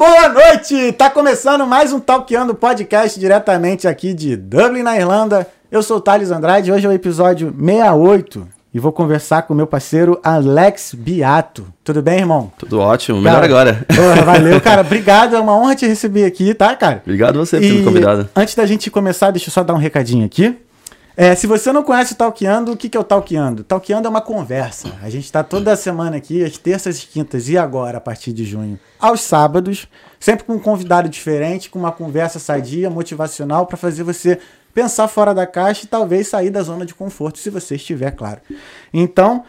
boa noite! Tá começando mais um Talkando Podcast diretamente aqui de Dublin, na Irlanda. Eu sou o Thales Andrade, hoje é o episódio 68 e vou conversar com o meu parceiro Alex Biato. Tudo bem, irmão? Tudo ótimo, melhor Cara, agora. Porra, valeu, cara. Obrigado, é uma honra te receber aqui, tá, cara? Obrigado você por ter me convidado. Antes da gente começar, deixa eu só dar um recadinho aqui. É, se você não conhece o Talkeando, o que, que é o Talkeando? Talkeando é uma conversa. A gente está toda semana aqui, às terças e quintas, e agora, a partir de junho, aos sábados, sempre com um convidado diferente, com uma conversa sadia, motivacional, para fazer você pensar fora da caixa e talvez sair da zona de conforto, se você estiver, claro. Então,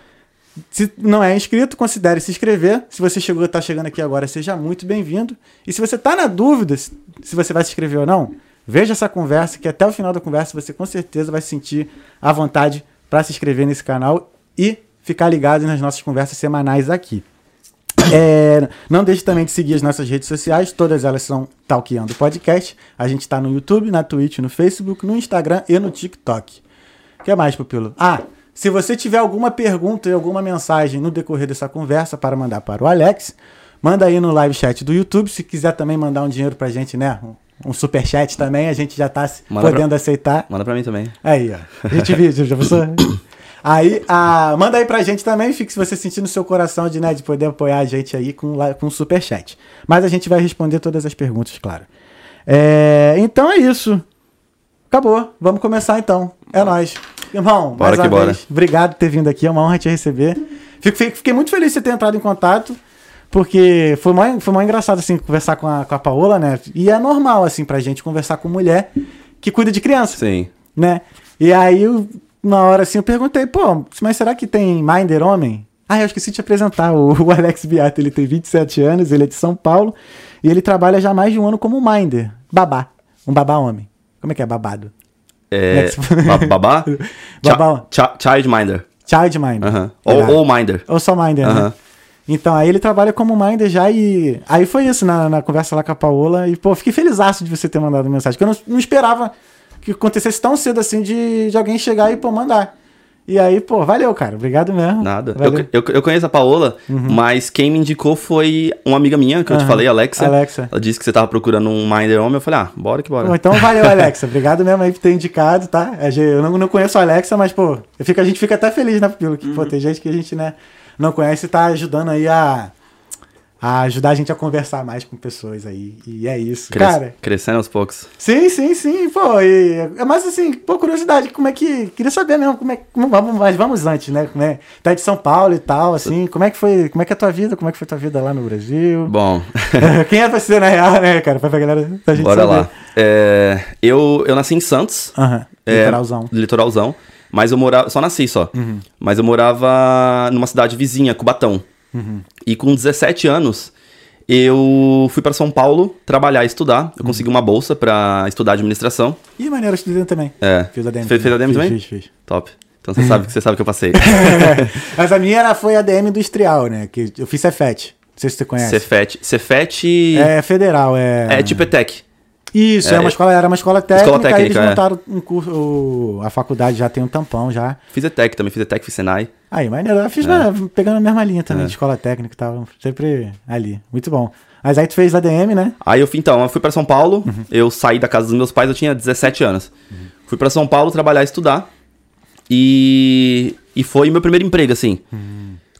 se não é inscrito, considere se inscrever. Se você chegou, está chegando aqui agora, seja muito bem-vindo. E se você está na dúvida se você vai se inscrever ou não, veja essa conversa, que até o final da conversa você com certeza vai sentir a vontade para se inscrever nesse canal e ficar ligado nas nossas conversas semanais aqui. É, não deixe também de seguir as nossas redes sociais, todas elas são Talkeando Podcast. A gente está no YouTube, na Twitch, no Facebook, no Instagram e no TikTok. O que mais, Pupilo? Ah, se você tiver alguma pergunta e alguma mensagem no decorrer dessa conversa para mandar para o Alex, manda aí no live chat do YouTube. Se quiser também mandar um dinheiro pra gente, né? Um, um super chat também, a gente já tá Manda pra- podendo aceitar. Manda pra mim também. Aí, ó. A gente viu, já pensou? Aí, ah, manda aí pra gente também, fique se você sentir no seu coração de, né, de poder apoiar a gente aí com, com um superchat. Mas a gente vai responder todas as perguntas, claro. É, então é isso. Acabou. Vamos começar então. É nóis. Irmão, Bora mais que bora. vez, obrigado por ter vindo aqui. É uma honra te receber. Fico- fico- fiquei muito feliz de você ter entrado em contato. Porque foi mó, foi mó engraçado, assim, conversar com a, com a Paola, né? E é normal, assim, pra gente conversar com mulher que cuida de criança Sim. né? E aí, eu, na hora assim, eu perguntei, pô, mas será que tem Minder homem? Ah, eu esqueci de te apresentar, o, o Alex Beato, ele tem 27 anos, ele é de São Paulo, e ele trabalha já há mais de um ano como Minder, babá, um babá homem. Como é que é babado? É, ba- babá? Babá. Cha- Childminder. Child Minder. Aham. Irado. Ou, ou Minder. Ou só Minder, né? Então, aí ele trabalha como Minder já e... Aí foi isso, na, na conversa lá com a Paola, e, pô, fiquei feliz de você ter mandado mensagem, porque eu não, não esperava que acontecesse tão cedo assim de, de alguém chegar e, pô, mandar. E aí, pô, valeu, cara. Obrigado mesmo. Nada. Eu, eu, eu conheço a Paola, mas quem me indicou foi uma amiga minha, que eu te Aham. falei, Alexa. Alexa. Ela disse que você tava procurando um Minder homem. Eu falei, ah, bora que bora. Pô, então valeu, Alexa. Obrigado mesmo aí por ter indicado, tá? É, Eu não, não conheço a Alexa, mas, pô, eu fico, a gente fica até feliz, né, pelo que, pô, tem gente que a gente, né, não conhece tá ajudando aí a, a ajudar a gente a conversar mais com pessoas aí. E é isso. Cres- Cara, Crescendo aos poucos. sim, sim, sim, pô. E, é mais assim, pô, curiosidade, como é que. Queria saber mesmo como é como, vamos, mas vamos antes, né? Como é, tá de São Paulo e tal, assim. Como é que foi? Como é que é a tua vida? Como é que foi a tua vida lá no Brasil? Bom, Quem é você, na real, né, cara? Pra pra galera pra gente bora saber. lá. É, eu, eu nasci em Santos. Aham, É, litoralzão. Litoralzão. Mas eu morava. Só nasci só. Mas eu morava numa cidade vizinha, Cubatão. E com 17 anos, eu fui pra São Paulo trabalhar e estudar. Eu consegui uma bolsa pra estudar administração. Ih, maneiro, eu estudei também. É. Fiz ADM. Fez, fez ADM também? Fiz, fiz. Top. Então você sabe, você sabe que eu passei. Mas a minha era, foi ADM industrial, né? Que eu fiz Cefet. Não sei se você conhece. Cefet. Cefet é, É federal, é. tipo ETEC. Isso, é, é- uma escola, era uma escola técnica, Escola aí técnica, eles é. montaram um curso, a faculdade já tem um tampão já. Fiz ETEC também, fiz ETEC, fiz Senai. Aí, maneiro, eu É. fiz na- pegando a mesma linha também, de escola técnica e tal, sempre ali, muito bom. Mas aí tu fez ADM, né? Aí eu fui, então, eu fui pra São Paulo, eu saí da casa dos meus pais, eu tinha 17 anos. Fui pra São Paulo trabalhar e estudar. E, e foi meu primeiro emprego, assim.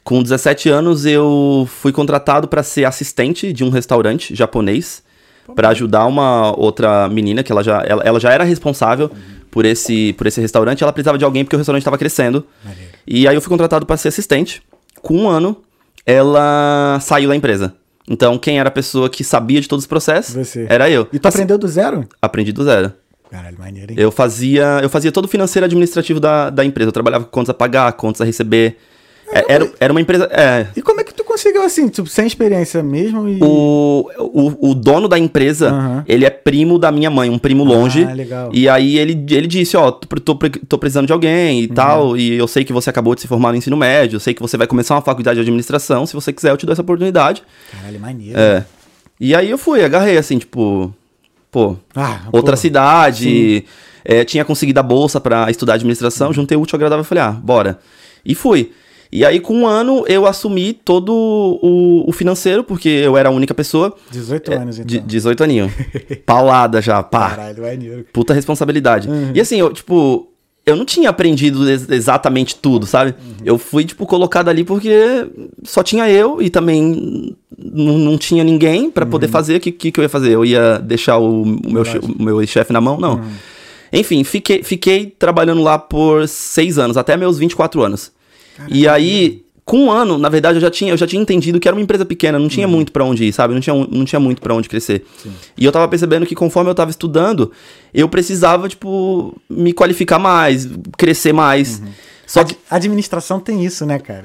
Com 17 anos eu fui contratado pra ser assistente de um restaurante japonês, Pra ajudar uma outra menina que ela já, ela, ela já era responsável por esse, por esse restaurante, ela precisava de alguém porque o restaurante estava crescendo. Maneiro. E aí eu fui contratado pra ser assistente. Com um ano, ela saiu da empresa. Então, quem era a pessoa que sabia de todos os processos Você. era eu. E tu Assim, aprendeu do zero? Aprendi do zero. Caralho, maneiro, hein? Eu fazia, eu fazia todo o financeiro administrativo da, da empresa. Eu trabalhava com contas a pagar, contas a receber. É, era, era uma empresa. É, E como é que tu conseguiu assim, tipo, sem experiência mesmo e... o, o, o dono da empresa, Aham. ele é primo da minha mãe, um primo longe. Ah, legal. E aí ele, ele disse, ó, tô, tô, tô precisando de alguém Uhum. e tal, e eu sei que você acabou de se formar no ensino médio, eu sei que você vai começar uma faculdade de administração, se você quiser eu te dou essa oportunidade. Caralho, maneiro. É. E aí eu fui, agarrei assim, tipo, pô, Ah, outra pô, cidade, é, tinha conseguido a bolsa pra estudar administração, juntei o útil ao agradável e falei, ah, bora. E fui. E aí, com um ano, eu assumi todo o, o financeiro, porque eu era a única pessoa. 18 anos, De, então. 18 aninhos. Paulada já, pá. Caralho, é maneiro. Puta responsabilidade. Uhum. E assim, eu, tipo, eu não tinha aprendido ex- exatamente tudo, sabe? Uhum. Eu fui, tipo, colocado ali porque só tinha eu e também não, tinha ninguém pra poder Uhum. fazer. O que, que, que eu ia fazer? Eu ia deixar o, o meu, che- o meu chefe na mão? Não. Uhum. Enfim, fiquei, fiquei trabalhando lá por seis anos, até meus 24 anos. E aí, com um ano, na verdade, eu já tinha, eu já tinha entendido que era uma empresa pequena, não tinha muito pra onde ir, sabe? Não tinha, não tinha muito pra onde crescer. E eu tava percebendo que conforme eu tava estudando, eu precisava, tipo, me qualificar mais, crescer mais. Só que. A administração tem isso, né, cara?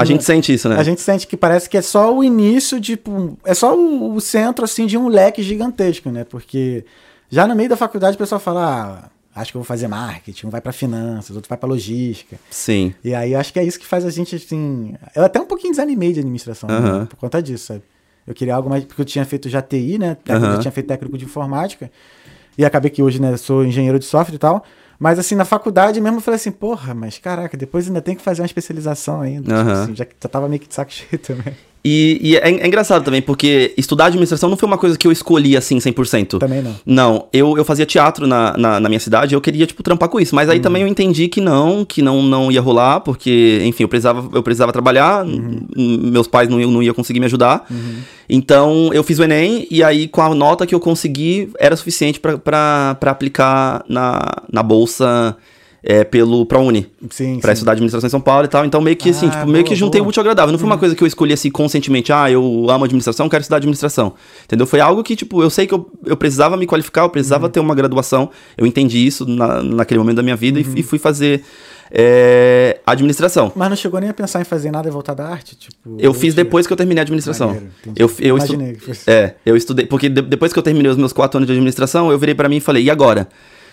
A gente não- sente isso, né? A gente sente que parece que é só o início, tipo, é só o, o centro, assim, de um leque gigantesco, né? Porque já no meio da faculdade o pessoal fala, ah, acho que eu vou fazer marketing, um vai pra finanças, outro vai pra logística. Sim. E aí eu acho que é isso que faz a gente, assim... Eu até um pouquinho desanimei de administração, né? Por conta disso, sabe? Eu queria algo mais... Porque eu tinha feito já TI, né? Eu tinha feito técnico de informática. E acabei que hoje, né, sou engenheiro de software e tal. Mas assim, na faculdade mesmo eu falei assim, porra, mas caraca, depois ainda tem que fazer uma especialização ainda. Tipo Aham. assim, já, já tava meio que de saco cheio também. E, e é, é engraçado também, porque estudar administração não foi uma coisa que eu escolhi assim 100%. Também não. Não, eu, eu fazia teatro na, na, na minha cidade, eu queria, tipo, trampar com isso. Mas aí também eu entendi que não, que não, não ia rolar, porque, enfim, eu precisava, eu precisava trabalhar, n- meus pais não, iam- não iam conseguir me ajudar. Então, eu fiz o Enem, e aí, com a nota que eu consegui, era suficiente pra aplicar na, na bolsa é, pelo ProUni. Sim, Pra sim. estudar administração em São Paulo e tal. Então, meio que assim, Ah, tipo, meio boa, que juntei boa. útil ao agradável. Não foi uma coisa que eu escolhi assim conscientemente, ah, eu amo administração, quero estudar administração. Entendeu? Foi algo que, tipo, eu sei que eu, eu precisava me qualificar, eu precisava Uhum. ter uma graduação. Eu entendi isso na, naquele momento da minha vida e- Uhum. e, fui fazer é, administração. Mas não chegou nem a pensar em fazer nada voltado à arte? Tipo, Eu fiz tinha- depois que eu terminei a administração. Maneiro, eu, eu estu- Imaginei que fosse. É, eu estudei. Porque de- depois que eu terminei os meus quatro anos de administração, eu virei pra mim e falei, e agora?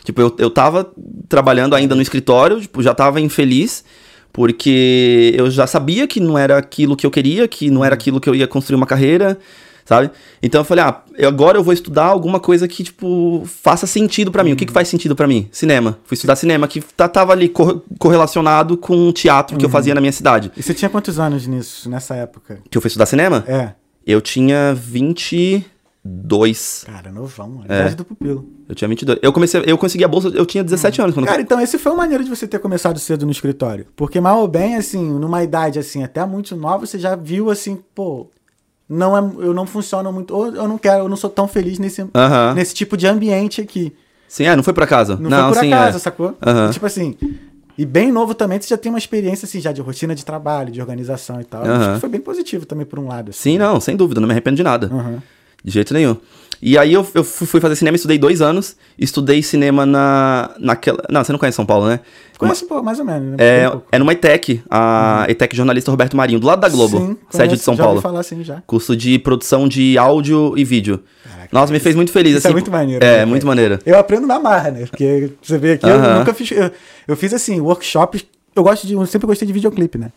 Tipo, eu, eu tava trabalhando ainda no escritório, tipo, já tava infeliz, porque eu já sabia que não era aquilo que eu queria, que não era aquilo que eu ia construir uma carreira, sabe? Então eu falei, ah, eu- agora eu vou estudar alguma coisa que, tipo, faça sentido pra mim. O que, que faz sentido pra mim? Cinema. Fui estudar cinema, que tá- tava ali cor- correlacionado com o teatro que eu fazia na minha cidade. E você tinha quantos anos nisso, nessa época? Que eu fui estudar cinema? É. Eu tinha 22. Cara, novão. A É. idade do pupilo. Eu tinha 22. Eu comecei, eu consegui a bolsa, eu tinha 17 anos quando Cara, então esse foi uma maneira de você ter começado cedo no escritório. Porque mal ou bem, assim, numa idade assim, até muito nova, você já viu assim, pô, não é, eu não funciono muito, ou eu não quero, eu não sou tão feliz nesse, Aham. nesse tipo de ambiente aqui. Sim, é, não foi por acaso. Não, foi por sim, acaso, é. sacou? Aham. E, tipo assim, e bem novo também, você já tem uma experiência assim, já de rotina de trabalho, de organização e tal. Acho que foi bem positivo também por um lado. assim. Sim, não, sem dúvida, não me arrependo de nada. Aham. De jeito nenhum. E aí eu, eu fui fazer cinema, estudei dois anos, estudei cinema na, naquela... Não, você não conhece São Paulo, né? Conhece, pô, mais ou menos. né? É, pouco. é numa ETEC, a ETEC jornalista Roberto Marinho, do lado da Globo, Sim, sede conheço, de São já Paulo. falar assim já. Curso de produção de áudio e vídeo. Caraca, Nossa, me fez muito feliz, isso assim. é muito maneiro, É, né, muito maneiro. Eu aprendo na marra, né? Porque você vê aqui, eu Aham. nunca fiz. Eu, eu fiz assim, workshops. Eu gosto de. Eu sempre gostei de videoclipe, né?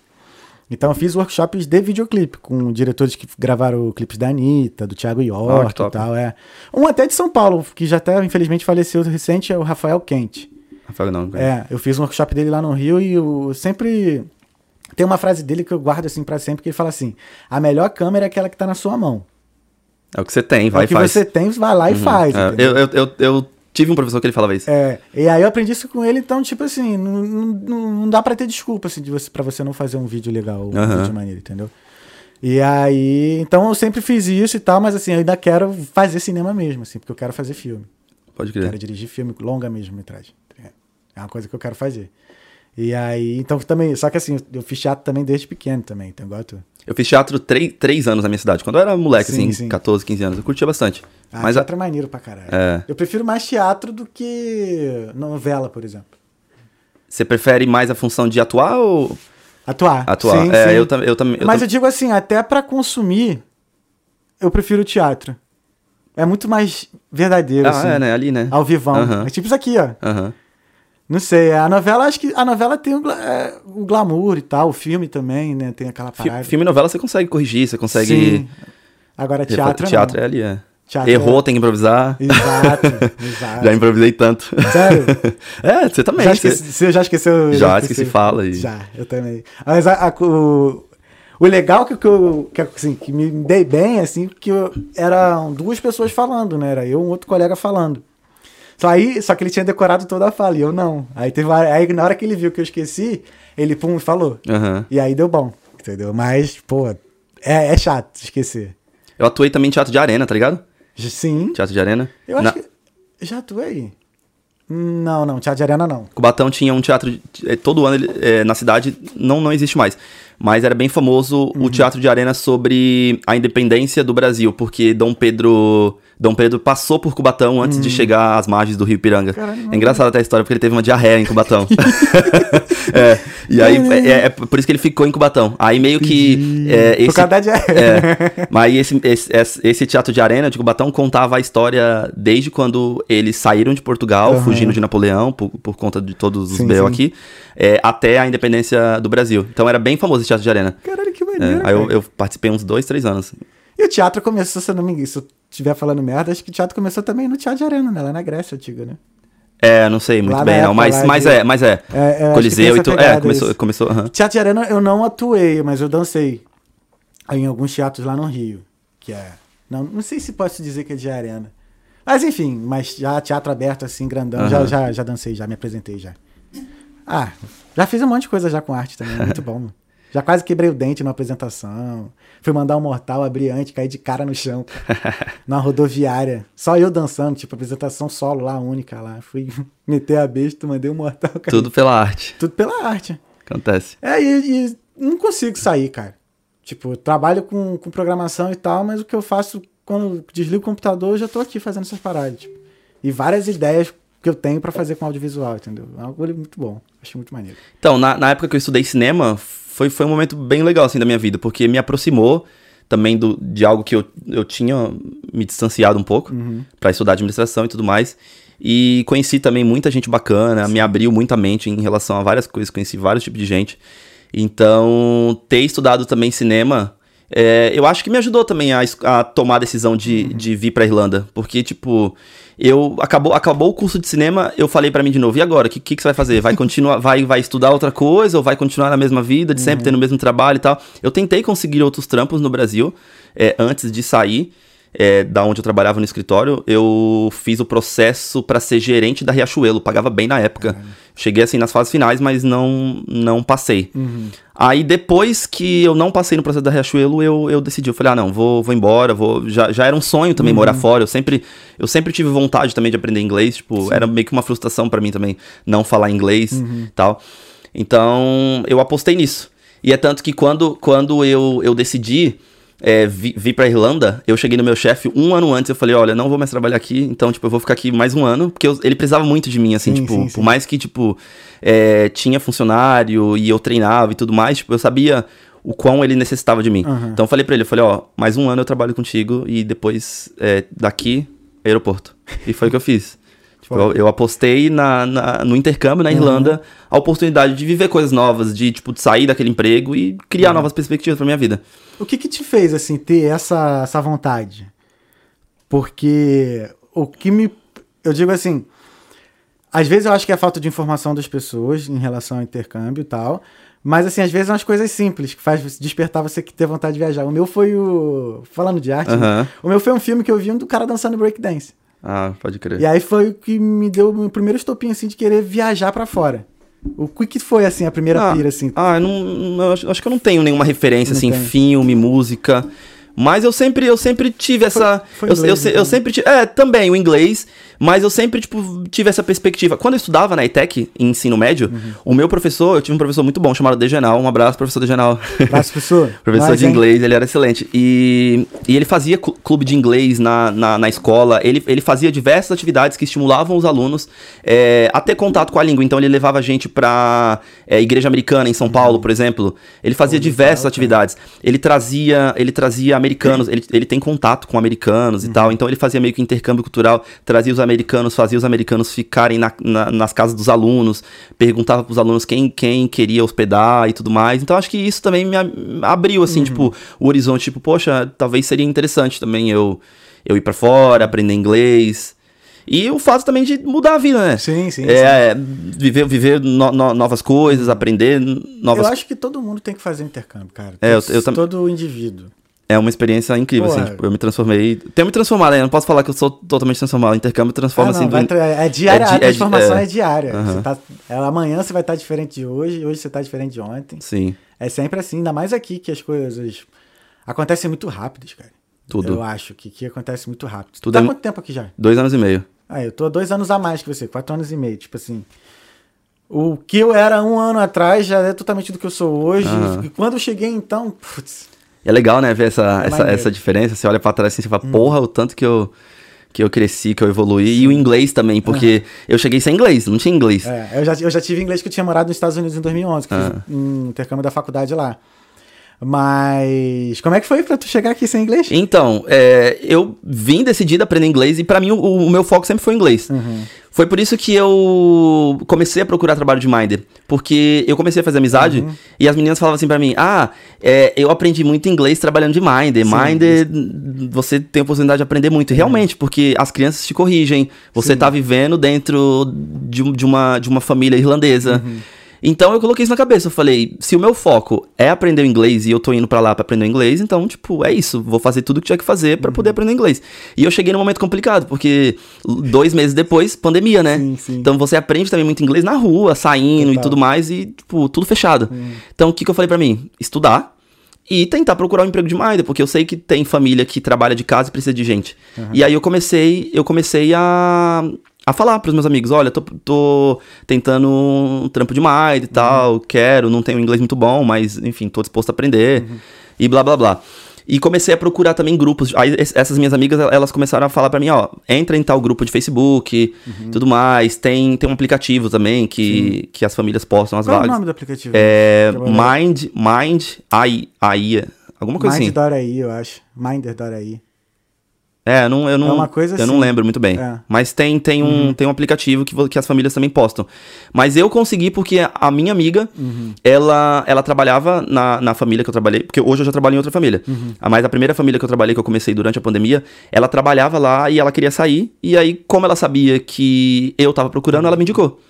Então eu fiz workshops de videoclipe com diretores que gravaram clipes da Anitta, do Thiago Ah, York e top. tal. É. Um até de São Paulo, que já até infelizmente faleceu recente, é o Rafael Quente. Rafael, não. É, eu fiz um workshop dele lá no Rio e eu sempre. Tem uma frase dele que eu guardo assim pra sempre, que ele fala assim: a melhor câmera é aquela que tá na sua mão. É o que você tem, vai é e o que faz. você tem, vai lá e faz. É, eu, eu, eu tive um professor que ele falava isso. É, e aí eu aprendi isso com ele, então, tipo assim, não, não, não dá pra ter desculpa, assim, de você, pra você não fazer um vídeo legal, um Aham. vídeo maneiro, entendeu? E aí, então eu sempre fiz isso e tal, mas assim, eu ainda quero fazer cinema mesmo, assim, porque eu quero fazer filme. Pode Quero crer. dirigir filme, longa mesmo, metragem. É uma coisa que eu quero fazer. E aí, então também, só que assim, eu fiz teatro também desde pequeno também, então igual tu. Eu fiz teatro três, três anos na minha cidade. Quando eu era moleque, Sim, assim, sim. 14, 15 anos. Eu curtia bastante. Ah, Mas a- teatro é maneiro pra caralho. É. Eu prefiro mais teatro do que novela, por exemplo. você prefere mais a função de atuar ou Atuar. atuar? Sim, é, sim. eu também. Eu tam, eu Mas tam- eu digo assim, até pra consumir, eu prefiro o teatro. É muito mais verdadeiro, Ah, assim. é, né? Ali, né? Ao vivão. Aham. É tipo isso aqui, ó. Aham. Não sei, a novela, acho que a novela tem o, é, o glamour e tal, o filme também, né? Tem aquela parada. Filme e novela você consegue corrigir, você consegue. Sim. Agora teatro, teatro não. é ali, é. Teatro Errou, tem que improvisar. Exato, exato. Já improvisei tanto. Sério? É, você também. Já você- esqueci, você já esqueceu? Já esqueci fala e- Já, eu também. Mas a- a- o, o legal que, que eu que, assim, que me dei bem, assim, que eu- eram duas pessoas falando, né? Era eu e um outro colega falando. Só aí, só que ele tinha decorado toda a fala e eu não. Aí teve aí na hora que ele viu que eu esqueci, ele pum falou. Aham. E aí deu bom, entendeu? Mas, pô, é, é chato esquecer. Eu atuei também em teatro de arena, tá ligado? Sim. Teatro de arena. Eu acho Na- que. Já atuei? Não, não, Teatro de Arena não. Cubatão tinha um teatro de- eh, todo ano ele, eh, na cidade não não existe mais, mas era bem famoso Uhum. o teatro de arena sobre a independência do Brasil, porque Dom Pedro Dom Pedro passou por Cubatão antes de chegar às margens do Rio Piranga. Hum. Caralho, é engraçado até a história porque ele teve uma diarreia em Cubatão. é, e aí é, é por isso que ele ficou em Cubatão. Aí meio que é, Por esse causa da diarreia. é, mas esse, esse, esse- teatro de arena de Cubatão contava a história desde quando eles saíram de Portugal, Aham. fugindo de Napoleão, por, por conta de todos os BO aqui, é, até a independência do Brasil. Então era bem famoso esse teatro de arena. Caralho, que É, maneiro. aí eu, eu participei uns dois, três anos. E o teatro começou, se eu não me engano, estiver falando merda, acho que o teatro começou também no Teatro de Arena, né? Lá na Grécia antiga, né? É, não sei muito Lá bem, não, época mas, lá mas de- é, mas é. É, é, Coliseu e tudo. É, começou. isso. começou. Teatro de Arena eu não atuei, mas eu dancei em alguns teatros lá no Rio, que é... Não, não sei se posso dizer que é de arena. Mas enfim, mas já teatro aberto assim, grandão, já, Aham. já, já dancei, já me apresentei já. Ah, já fiz um monte de coisa já com arte também, muito bom. Já quase quebrei o dente numa apresentação. Fui mandar um mortal, abri antes, caí de cara no chão. na rodoviária. Só eu dançando, tipo, apresentação solo lá, única lá. Fui meter a besta, mandei um mortal. caí. Tudo pela arte. Tudo pela arte. Acontece. É, e, e não consigo sair, cara. Tipo, trabalho com, com programação e tal, mas o que eu faço quando desligo o computador, eu já tô aqui fazendo essas paradas. Tipo. E várias ideias que eu tenho pra fazer com audiovisual, entendeu? É algo muito bom. Acho muito maneiro. Então, na, na época que eu estudei cinema, foi, foi um momento bem legal, assim, da minha vida, porque me aproximou também do, de algo que eu, eu tinha me distanciado um pouco pra estudar administração e tudo mais. E conheci também muita gente bacana, me abriu muita mente em relação a várias coisas, conheci vários tipos de gente. Então, ter estudado também cinema, é, eu acho que me ajudou também a, a tomar a decisão de, de vir pra Irlanda. Porque, tipo, eu acabou, acabou o curso de cinema, eu falei pra mim de novo, e agora? O que, que, que você vai fazer? Vai continuar, vai, vai estudar outra coisa ou vai continuar na mesma vida, de sempre tendo o mesmo trabalho e tal? Eu tentei conseguir outros trampos no Brasil é, antes de sair. É, da onde eu trabalhava no escritório, eu fiz o processo pra ser gerente da Riachuelo, pagava bem na época. Cheguei assim nas fases finais, mas não não passei. Aí depois que eu não passei no processo da Riachuelo, eu, eu decidi, eu falei, ah, não, vou, vou embora, vou. Já, já era um sonho também morar fora. Eu sempre, eu sempre tive vontade também de aprender inglês, tipo, era meio que uma frustração pra mim também não falar inglês e tal. Então, eu apostei nisso. E é tanto que quando, quando eu, eu decidi é, vi- vir pra Irlanda, eu cheguei no meu chefe um ano antes, eu falei, olha, não vou mais trabalhar aqui, então, tipo, eu vou ficar aqui mais um ano, porque eu- ele precisava muito de mim, assim, Sim, tipo, sim, por sim. mais que, tipo, é, tinha funcionário e eu treinava e tudo mais, tipo, eu sabia o quão ele necessitava de mim. Aham. Então eu falei pra ele, eu falei, ó, mais um ano eu trabalho contigo e depois é, daqui, aeroporto. E foi o que eu fiz. Tipo, eu, eu apostei na, na- no intercâmbio na Irlanda, a oportunidade de viver coisas novas, de, tipo, de sair daquele emprego e criar novas perspectivas pra minha vida. O que que te fez, assim, ter essa, essa vontade? Porque o que me... Eu digo assim... Às vezes eu acho que é a falta de informação das pessoas em relação ao intercâmbio e tal. Mas, assim, às vezes são as coisas simples que faz despertar você que ter vontade de viajar. O meu foi o... Falando de arte, né? Aham. o meu foi um filme que eu vi um do cara dançando breakdance. Ah, pode crer. E aí foi o que me deu o meu primeiro estopinho, assim, de querer viajar pra fora. O que que foi, assim, a primeira ah, pira, assim? Ah, eu não, não- eu acho, acho que eu não tenho nenhuma referência, Não assim, tem. filme, música. Mas eu sempre, eu sempre tive essa. foi eu, inglês, eu, se- então. eu sempre tive. É, também o inglês. Mas eu sempre, tipo, tive essa perspectiva. Quando eu estudava na ETEC, em ensino médio, Uhum. o meu professor, eu tive um professor muito bom chamado Degenal. Um abraço, professor Degenal. Abraço, professor. Professor Nós, de hein? inglês, ele era excelente. E, e ele fazia clu- clube de inglês na, na, na escola, ele, ele fazia diversas atividades que estimulavam os alunos é, a ter contato com a língua. Então ele levava a gente pra é, igreja americana em São Paulo, por exemplo. Ele fazia diversas atividades. Ele trazia, ele trazia americanos, ele, ele tem contato com americanos e tal. Então ele fazia meio que intercâmbio cultural, trazia os americanos, fazia os americanos ficarem na- na- nas casas dos alunos, perguntava pros alunos quem, quem queria hospedar e tudo mais. Então acho que isso também me abriu, assim, tipo, o horizonte, tipo, poxa, talvez seria interessante também eu eu ir pra fora, aprender inglês. E o fato também de mudar a vida, né? Sim, sim. sim. É, viver, viver no- no- novas coisas, aprender novas Eu acho que todo mundo tem que fazer intercâmbio, cara. É, eu- eu tam- Todo indivíduo. É uma experiência incrível, assim. é. Tipo, eu me transformei. Tenho me transformado, né? Eu não posso falar que eu sou totalmente transformado. O intercâmbio transforma Ah, não, assim. do- é diária, é di- a é transformação é, é. diária. Você tá- é, amanhã você vai estar diferente de hoje, hoje você tá diferente de ontem. Sim, É sempre assim, ainda mais aqui que as coisas acontecem muito rápidas, cara. tudo. Eu acho que acontece muito rápido. Tudo tá há é- quanto tempo aqui já? Dois anos e meio. Ah, eu tô dois anos a mais que você, quatro anos e meio. Tipo assim, o que eu era um ano atrás já é totalmente do que eu sou hoje. Aham. E quando eu cheguei, então, putz, é legal, né? Ver essa, essa, maneiro. Hum. essa diferença. Você olha pra trás assim e fala, porra, o tanto que eu, que eu cresci, que eu evoluí. E o inglês também, porque eu cheguei sem inglês, não tinha inglês. é, eu, já, eu já tive inglês que eu tinha morado nos Estados Unidos em 2011, que Ah. fiz um intercâmbio da faculdade lá. Mas como é que foi pra tu chegar aqui sem inglês? Então, é, eu vim decidido a aprender inglês e pra mim o, o meu foco sempre foi inglês. Uhum. Foi por isso que eu comecei a procurar trabalho de Minder. Porque eu comecei a fazer amizade Uhum. e as meninas falavam assim pra mim: Ah, é, eu aprendi muito inglês trabalhando de Minder. Sim, Minder, você tem a oportunidade de aprender muito. E Realmente, porque as crianças te corrigem. Você Sim. tá vivendo dentro de, de uma, de uma família irlandesa. Uhum. Então eu coloquei isso na cabeça. Eu falei, se o meu foco é aprender o inglês e eu tô indo pra lá pra aprender o inglês, então, tipo, é isso. Vou fazer tudo que tiver que fazer pra Uhum. poder aprender inglês. E eu cheguei num momento complicado, porque dois meses depois, pandemia, né? Sim, sim. Então você aprende também muito inglês na rua, saindo e Total. tudo mais, e, tipo, tudo fechado. Hum. Então o que, que eu falei pra mim? Estudar. E tentar procurar um emprego de Minder, porque eu sei que tem família que trabalha de casa e precisa de gente. E aí eu comecei, eu comecei a, a falar pros meus amigos, olha, tô, tô tentando um trampo de Minder e tal, quero, não tenho inglês muito bom, mas enfim, tô disposto a aprender. E blá blá blá. E comecei a procurar também grupos. Aí es- essas minhas amigas, elas começaram a falar pra mim, ó, entra em tal grupo de Facebook, tudo mais. Tem, tem um aplicativo também que, que as famílias postam as Qual é o vagas. nome do aplicativo? É. Mind, Mind, AI, AI, alguma coisa assim. Mind.ai, eu acho. Minder.ai. É, eu não, eu não, É uma coisa eu não assim. lembro muito bem. É. Mas tem, tem, um, tem um aplicativo que, que as famílias também postam. Mas eu consegui porque a minha amiga, Uhum. ela, ela trabalhava na, na família que eu trabalhei, porque hoje eu já trabalho em outra família. Uhum. Mas a primeira família que eu trabalhei, que eu comecei durante a pandemia, ela trabalhava lá e ela queria sair. E aí, como ela sabia que eu tava procurando, ela me indicou.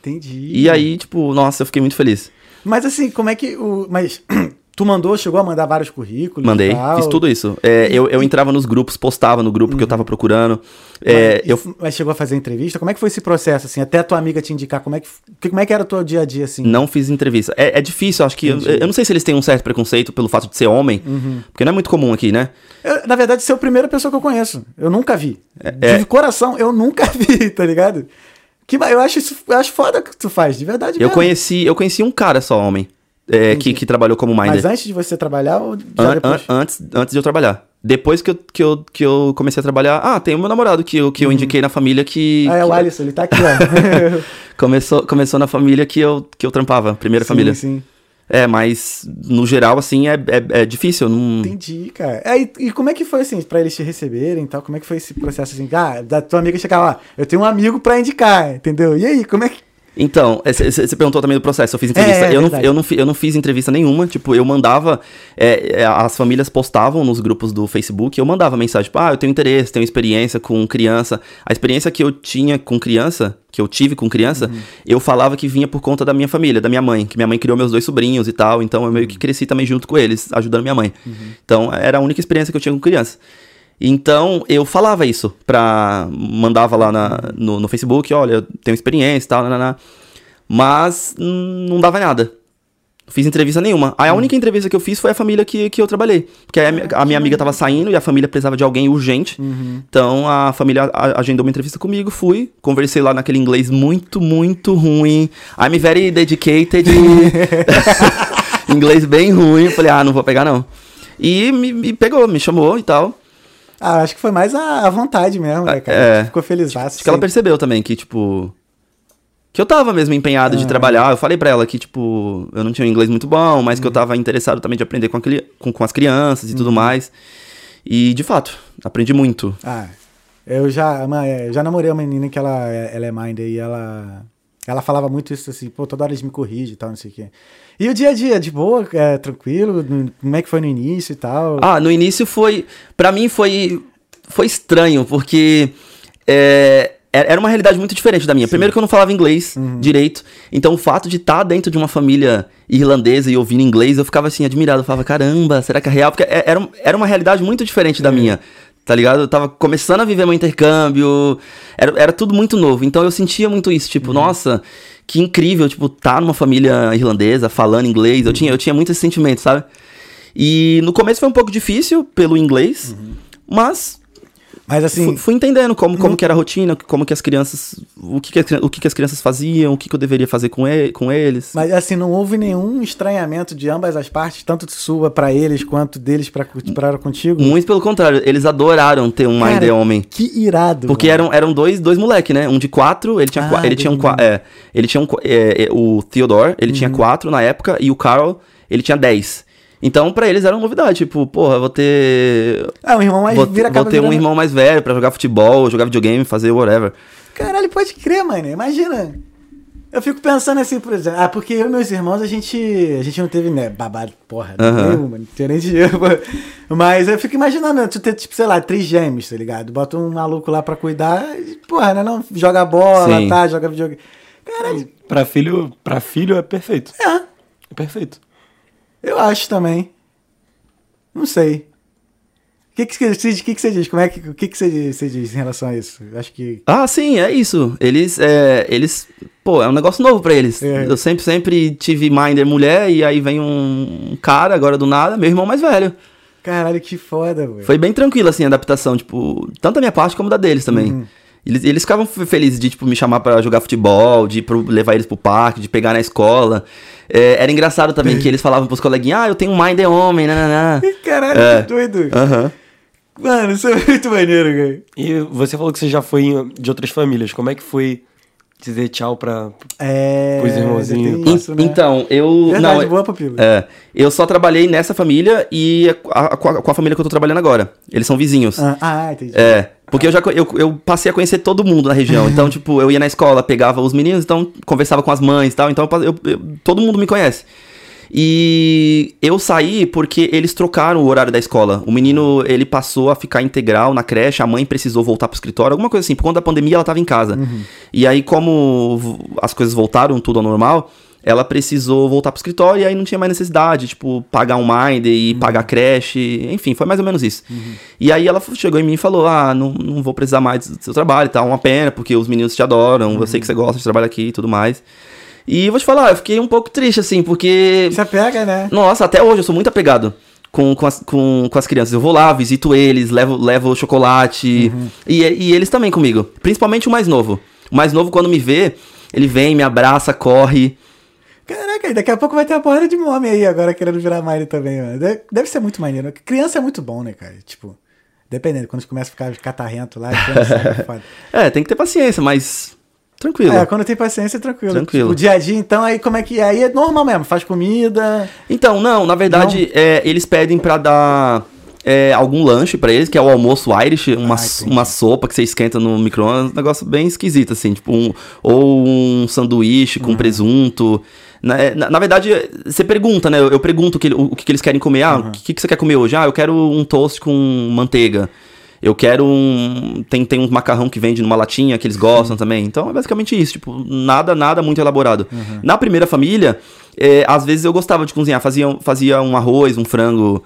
Entendi. E aí, tipo, nossa, eu fiquei muito feliz. Mas assim, como é que o. Mas tu mandou, chegou a mandar vários currículos? Mandei, fiz tudo isso. É, eu, eu entrava nos grupos, postava no grupo que eu tava procurando. É, mas, eu mas chegou a fazer entrevista? Como é que foi esse processo, assim? Até a tua amiga te indicar, como é que, como é que era o teu dia a dia, assim? não fiz entrevista. É, é difícil, acho que. Eu, eu não sei se eles têm um certo preconceito pelo fato de ser homem, Uhum. porque não é muito comum aqui, né? Eu, na verdade, você é a primeira pessoa que eu conheço. Eu nunca vi. é. De coração, eu nunca vi, tá ligado? Que, eu acho isso, eu acho foda que tu faz, de verdade Eu mesmo. conheci, eu conheci um cara só, homem, é, que, que trabalhou como minder. Mas antes de você trabalhar ou já An- depois? an- antes, antes de eu trabalhar. Depois que eu, que, eu, que eu comecei a trabalhar, ah, tem o meu namorado que eu, que eu indiquei na família que. ah, é o que Alisson, ele tá aqui, ó. começou, começou na família que eu, que eu trampava, primeira família. Sim, sim. É, mas no geral, assim, é, é, é difícil. Não... Entendi, cara. É, e, e como é que foi, assim, pra eles te receberem e tal? Como é que foi esse processo, assim? Ah, da tua amiga chegar lá, eu tenho um amigo pra indicar, entendeu? E aí, como é que... Então, você perguntou também do processo. Eu fiz entrevista. É, é eu, não, eu, não, eu não fiz entrevista nenhuma. Tipo, eu mandava. é, é, as famílias postavam nos grupos do Facebook. Eu mandava mensagem, tipo, ah, eu tenho interesse, tenho experiência com criança. A experiência que eu tinha com criança, que eu tive com criança, Uhum. eu falava que vinha por conta da minha família, da minha mãe. Que minha mãe criou meus dois sobrinhos e tal. Então eu meio Uhum. que cresci também junto com eles, ajudando minha mãe. Então era a única experiência que eu tinha com criança. Então, eu falava isso pra. Mandava lá na- no, no Facebook, olha, eu tenho experiência e tal, nananá. Mas hum, não dava nada. Fiz entrevista nenhuma. Aí a única entrevista que eu fiz foi a família que, que eu trabalhei. Porque a, minha- a minha amiga tava saindo e a família precisava de alguém urgente. Então a família agendou uma entrevista comigo, fui, conversei lá naquele inglês muito, muito ruim. I'm very dedicated. inglês bem ruim. Falei, ah, não vou pegar não. E me, me pegou, me chamou e tal. Ah, acho que foi mais a, a vontade mesmo, né, cara? É. Ficou feliz. Acho que ela percebeu também que, tipo. Que eu tava mesmo empenhado de trabalhar. Eu falei pra ela que, tipo, eu não tinha um inglês muito bom, mas que eu tava interessado também de aprender com, a cri- com, com as crianças e tudo mais. E, de fato, aprendi muito. Ah, eu já, ma- é, já namorei uma menina que ela, ela é minder e ela, ela falava muito isso assim, pô, toda hora eles me corrigem e tal, não sei o quê. E o dia a dia, de boa, é, tranquilo? Como é que foi no início e tal? Ah, no início foi. Pra mim foi. foi estranho, porque é, era uma realidade muito diferente da minha. Sim. Primeiro que eu não falava inglês uhum. direito, então o fato de estar tá dentro de uma família irlandesa e ouvindo inglês, eu ficava assim, admirado. Eu falava, caramba, será que é real? Porque é, era, era uma realidade muito diferente da é. minha tá ligado? Eu tava começando a viver meu intercâmbio, era, era tudo muito novo, então eu sentia muito isso, tipo, uhum. nossa, que incrível, tipo, tá numa família irlandesa, falando inglês, uhum. eu, tinha, eu tinha muito esse sentimento, sabe? E no começo foi um pouco difícil pelo inglês, uhum. mas mas assim. Fui, fui entendendo como, como que era a rotina, como que as crianças. O que, que, o que, que as crianças faziam, o que, que eu deveria fazer com, ele, com eles. Mas assim, não houve nenhum estranhamento de ambas as partes, tanto de sua para eles quanto deles para contigo? Muito pelo contrário, eles adoraram ter um Cara, de homem. Que irado. Porque eram, eram dois, dois moleque, né? Um de quatro, ele tinha, ah, ele tinha um. É, ele tinha um. É, é, o Theodore, ele uhum. tinha quatro na época, e o Carl, ele tinha dez. Então, para eles era uma novidade, tipo, porra, vou ter. Ah, um irmão mais vou, vira Vou ter um irmão mais velho para jogar futebol, jogar videogame, fazer whatever. Caralho, pode crer, mano. Imagina. Eu fico pensando assim, por exemplo. Ah, porque eu e meus irmãos, a gente. A gente não teve, né, babado, porra, uhum. nenhum, mano. Não tinha nem dinheiro. Mas eu fico imaginando, tu ter, tipo, sei lá, três gêmeos, tá ligado? Bota um maluco lá pra cuidar e, porra, né? Não joga bola, Sim. tá? Joga videogame. Caralho. Pra filho, pra filho é perfeito. É. É perfeito. Eu acho também. Não sei. O que, que, você, que, que você diz? Como é que, o que, que você, você diz em relação a isso? Acho que. Ah, sim, é isso. Eles. É, eles pô, é um negócio novo para eles. É. Eu sempre, sempre tive Minder mulher, e aí vem um cara agora do nada, meu irmão mais velho. Caralho, que foda, velho. Foi bem tranquilo, assim, a adaptação, tipo, tanto da minha parte como da deles também. Uhum. Eles, eles ficavam felizes de, tipo, me chamar para jogar futebol, de pro, levar eles pro parque, de pegar na escola. É, era engraçado também que eles falavam pros coleguinhas, ah, eu tenho um mind de homem, nananã. Caralho, é. que doido. Aham. Uhum. Mano, isso é muito maneiro, cara. E você falou que você já foi de outras famílias. Como é que foi dizer tchau pra, é, pros irmãozinhos? Isso, né? Então, eu. Verdade, não, boa, papilo. É. Eu só trabalhei nessa família e a, a, com, a, com a família que eu tô trabalhando agora. Eles são vizinhos. Ah, ah entendi. É. Porque eu já eu, eu passei a conhecer todo mundo na região. Então, tipo, eu ia na escola, pegava os meninos, então conversava com as mães e tal. Então, eu, eu, todo mundo me conhece. E eu saí porque eles trocaram o horário da escola. O menino, ele passou a ficar integral na creche, a mãe precisou voltar pro escritório, alguma coisa assim. Por conta da pandemia, ela tava em casa. Uhum. E aí, como as coisas voltaram tudo ao normal, ela precisou voltar pro escritório e aí não tinha mais necessidade, tipo, pagar um mind e uhum. pagar creche, enfim, foi mais ou menos isso. Uhum. E aí ela chegou em mim e falou: Ah, não, não vou precisar mais do seu trabalho, tá uma pena, porque os meninos te adoram, uhum. eu sei que você gosta de trabalhar aqui e tudo mais. E vou te falar, eu fiquei um pouco triste, assim, porque. Você pega, né? Nossa, até hoje eu sou muito apegado. Com, com, as, com, com as crianças. Eu vou lá, visito eles, levo, levo chocolate. Uhum. E, e eles também comigo. Principalmente o mais novo. O mais novo, quando me vê, ele vem, me abraça, corre. Caraca, daqui a pouco vai ter uma porrada de homem aí agora querendo virar Mario também, mano. Deve, deve ser muito maneiro. Criança é muito bom, né, cara? Tipo, dependendo, quando começa a ficar catarrento lá, é, é, tem que ter paciência, mas tranquilo. É, quando tem paciência, é tranquilo. Tranquilo. Tipo, dia a dia, então, aí como é que. Aí é normal mesmo, faz comida. Então, não, na verdade, não? É, eles pedem pra dar. É, algum lanche para eles, que é o almoço Irish, uma, ah, uma sopa que você esquenta no micro-ondas, um negócio bem esquisito, assim, tipo, um, ou um sanduíche com uhum. presunto. Na, é, na, na, verdade, você pergunta, né? Eu, eu pergunto que, o, o que, eles querem comer. Ah, uhum. o que, que você quer comer hoje? Ah, eu quero um toast com manteiga. Eu quero um. Tem, tem um macarrão que vende numa latinha que eles gostam também. Então é basicamente isso. Tipo, nada, nada muito elaborado. Uhum. Na primeira família, é, às vezes eu gostava de cozinhar. Fazia, fazia um arroz, um frango.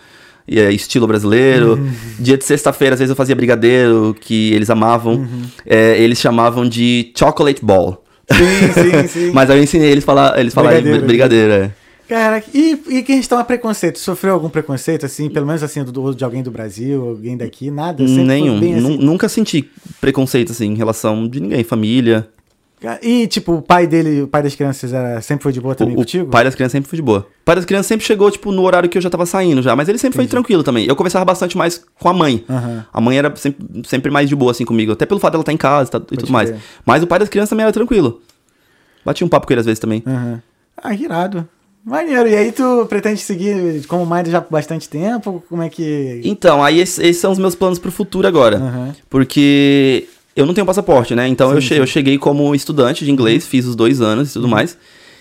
É, estilo brasileiro. Uhum. Dia de sexta-feira, às vezes eu fazia brigadeiro, que eles amavam. Uhum. É, eles chamavam de chocolate ball. Sim, sim, sim. Mas eu ensinei eles falar, eles falarem brigadeiro, brigadeiro é. Cara, e, e quem está a preconceito? Sofreu algum preconceito, assim, pelo menos assim, do, de alguém do Brasil, alguém daqui? Nada? Nenhum. Assim? Nunca senti preconceito, assim, em relação de ninguém, família. E, tipo, o pai dele, o pai das crianças era, sempre foi de boa também o, contigo? O pai das crianças sempre foi de boa. O pai das crianças sempre chegou, tipo, no horário que eu já tava saindo já, mas ele sempre Entendi. foi tranquilo também. Eu conversava bastante mais com a mãe. Uhum. A mãe era sempre, sempre mais de boa, assim, comigo. Até pelo fato dela estar em casa tá, e tudo mais. Mas o pai das crianças também era tranquilo. Bati um papo com ele às vezes também. Uhum. Ah, irado. Maneiro. E aí tu pretende seguir como Mind já por bastante tempo? Como é que. Então, aí esses, esses são os meus planos pro futuro agora. Uhum. Porque eu não tenho passaporte, né? Então sim, eu, che sim. eu cheguei como estudante de inglês, fiz os dois anos e tudo uhum. mais.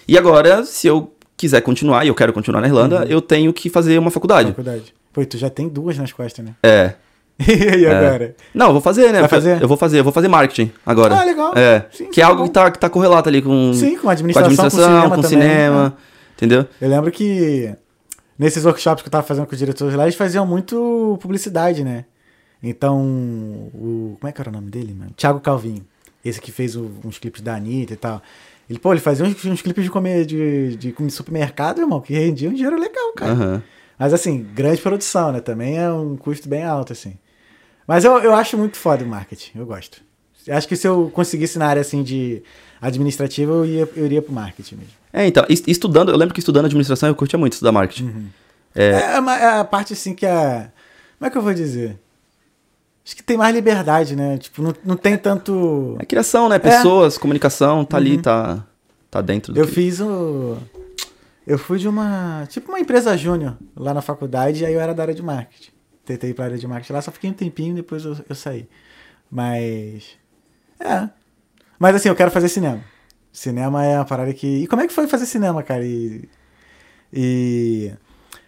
E agora, se eu quiser continuar, e eu quero continuar na Irlanda, uhum. eu tenho que fazer uma faculdade. Faculdade. Pô, tu já tem duas nas costas, né? É. E aí agora? Não, eu vou fazer, né? Vai fazer? Eu vou fazer, eu vou fazer marketing agora. Ah, legal. É. Sim, que é tá algo que tá, que tá correlato ali com, Sim, com com a administração, com administração, cinema com também, né? Entendeu? Eu lembro que nesses workshops que eu tava fazendo com os diretores lá, eles faziam muito publicidade, né? Então, o. Como é que era o nome dele, mano? Thiago Calvinho. Esse que fez o- uns clipes da Anitta e tal. Ele, pô, ele fazia uns, uns clipes de comer de, de, de supermercado, irmão, que rendiam um dinheiro legal, cara. Aham. Mas assim, grande produção, né? Também é um custo bem alto, assim. Mas eu, eu acho muito foda o marketing, eu gosto. Acho que se eu conseguisse na área assim de administrativa, eu, ia, eu iria pro marketing mesmo. É, então, es- estudando, eu lembro que estudando administração eu curtia muito estudar marketing. Uhum. É, é uma- é a parte assim que é. Como é que eu vou dizer? Acho que tem mais liberdade, né? Tipo, não, não tem tanto. É criação, né? Pessoas, comunicação, tá ali, tá, tá dentro do Uhum. Eu que- fiz o. Eu fui de uma. Tipo uma empresa júnior lá na faculdade, e aí eu era da área de marketing. Tentei ir pra área de marketing lá, só fiquei um tempinho depois eu, eu saí. Mas. É. Mas assim, eu quero fazer cinema. Cinema é uma parada que. E como é que foi fazer cinema, cara? E. E.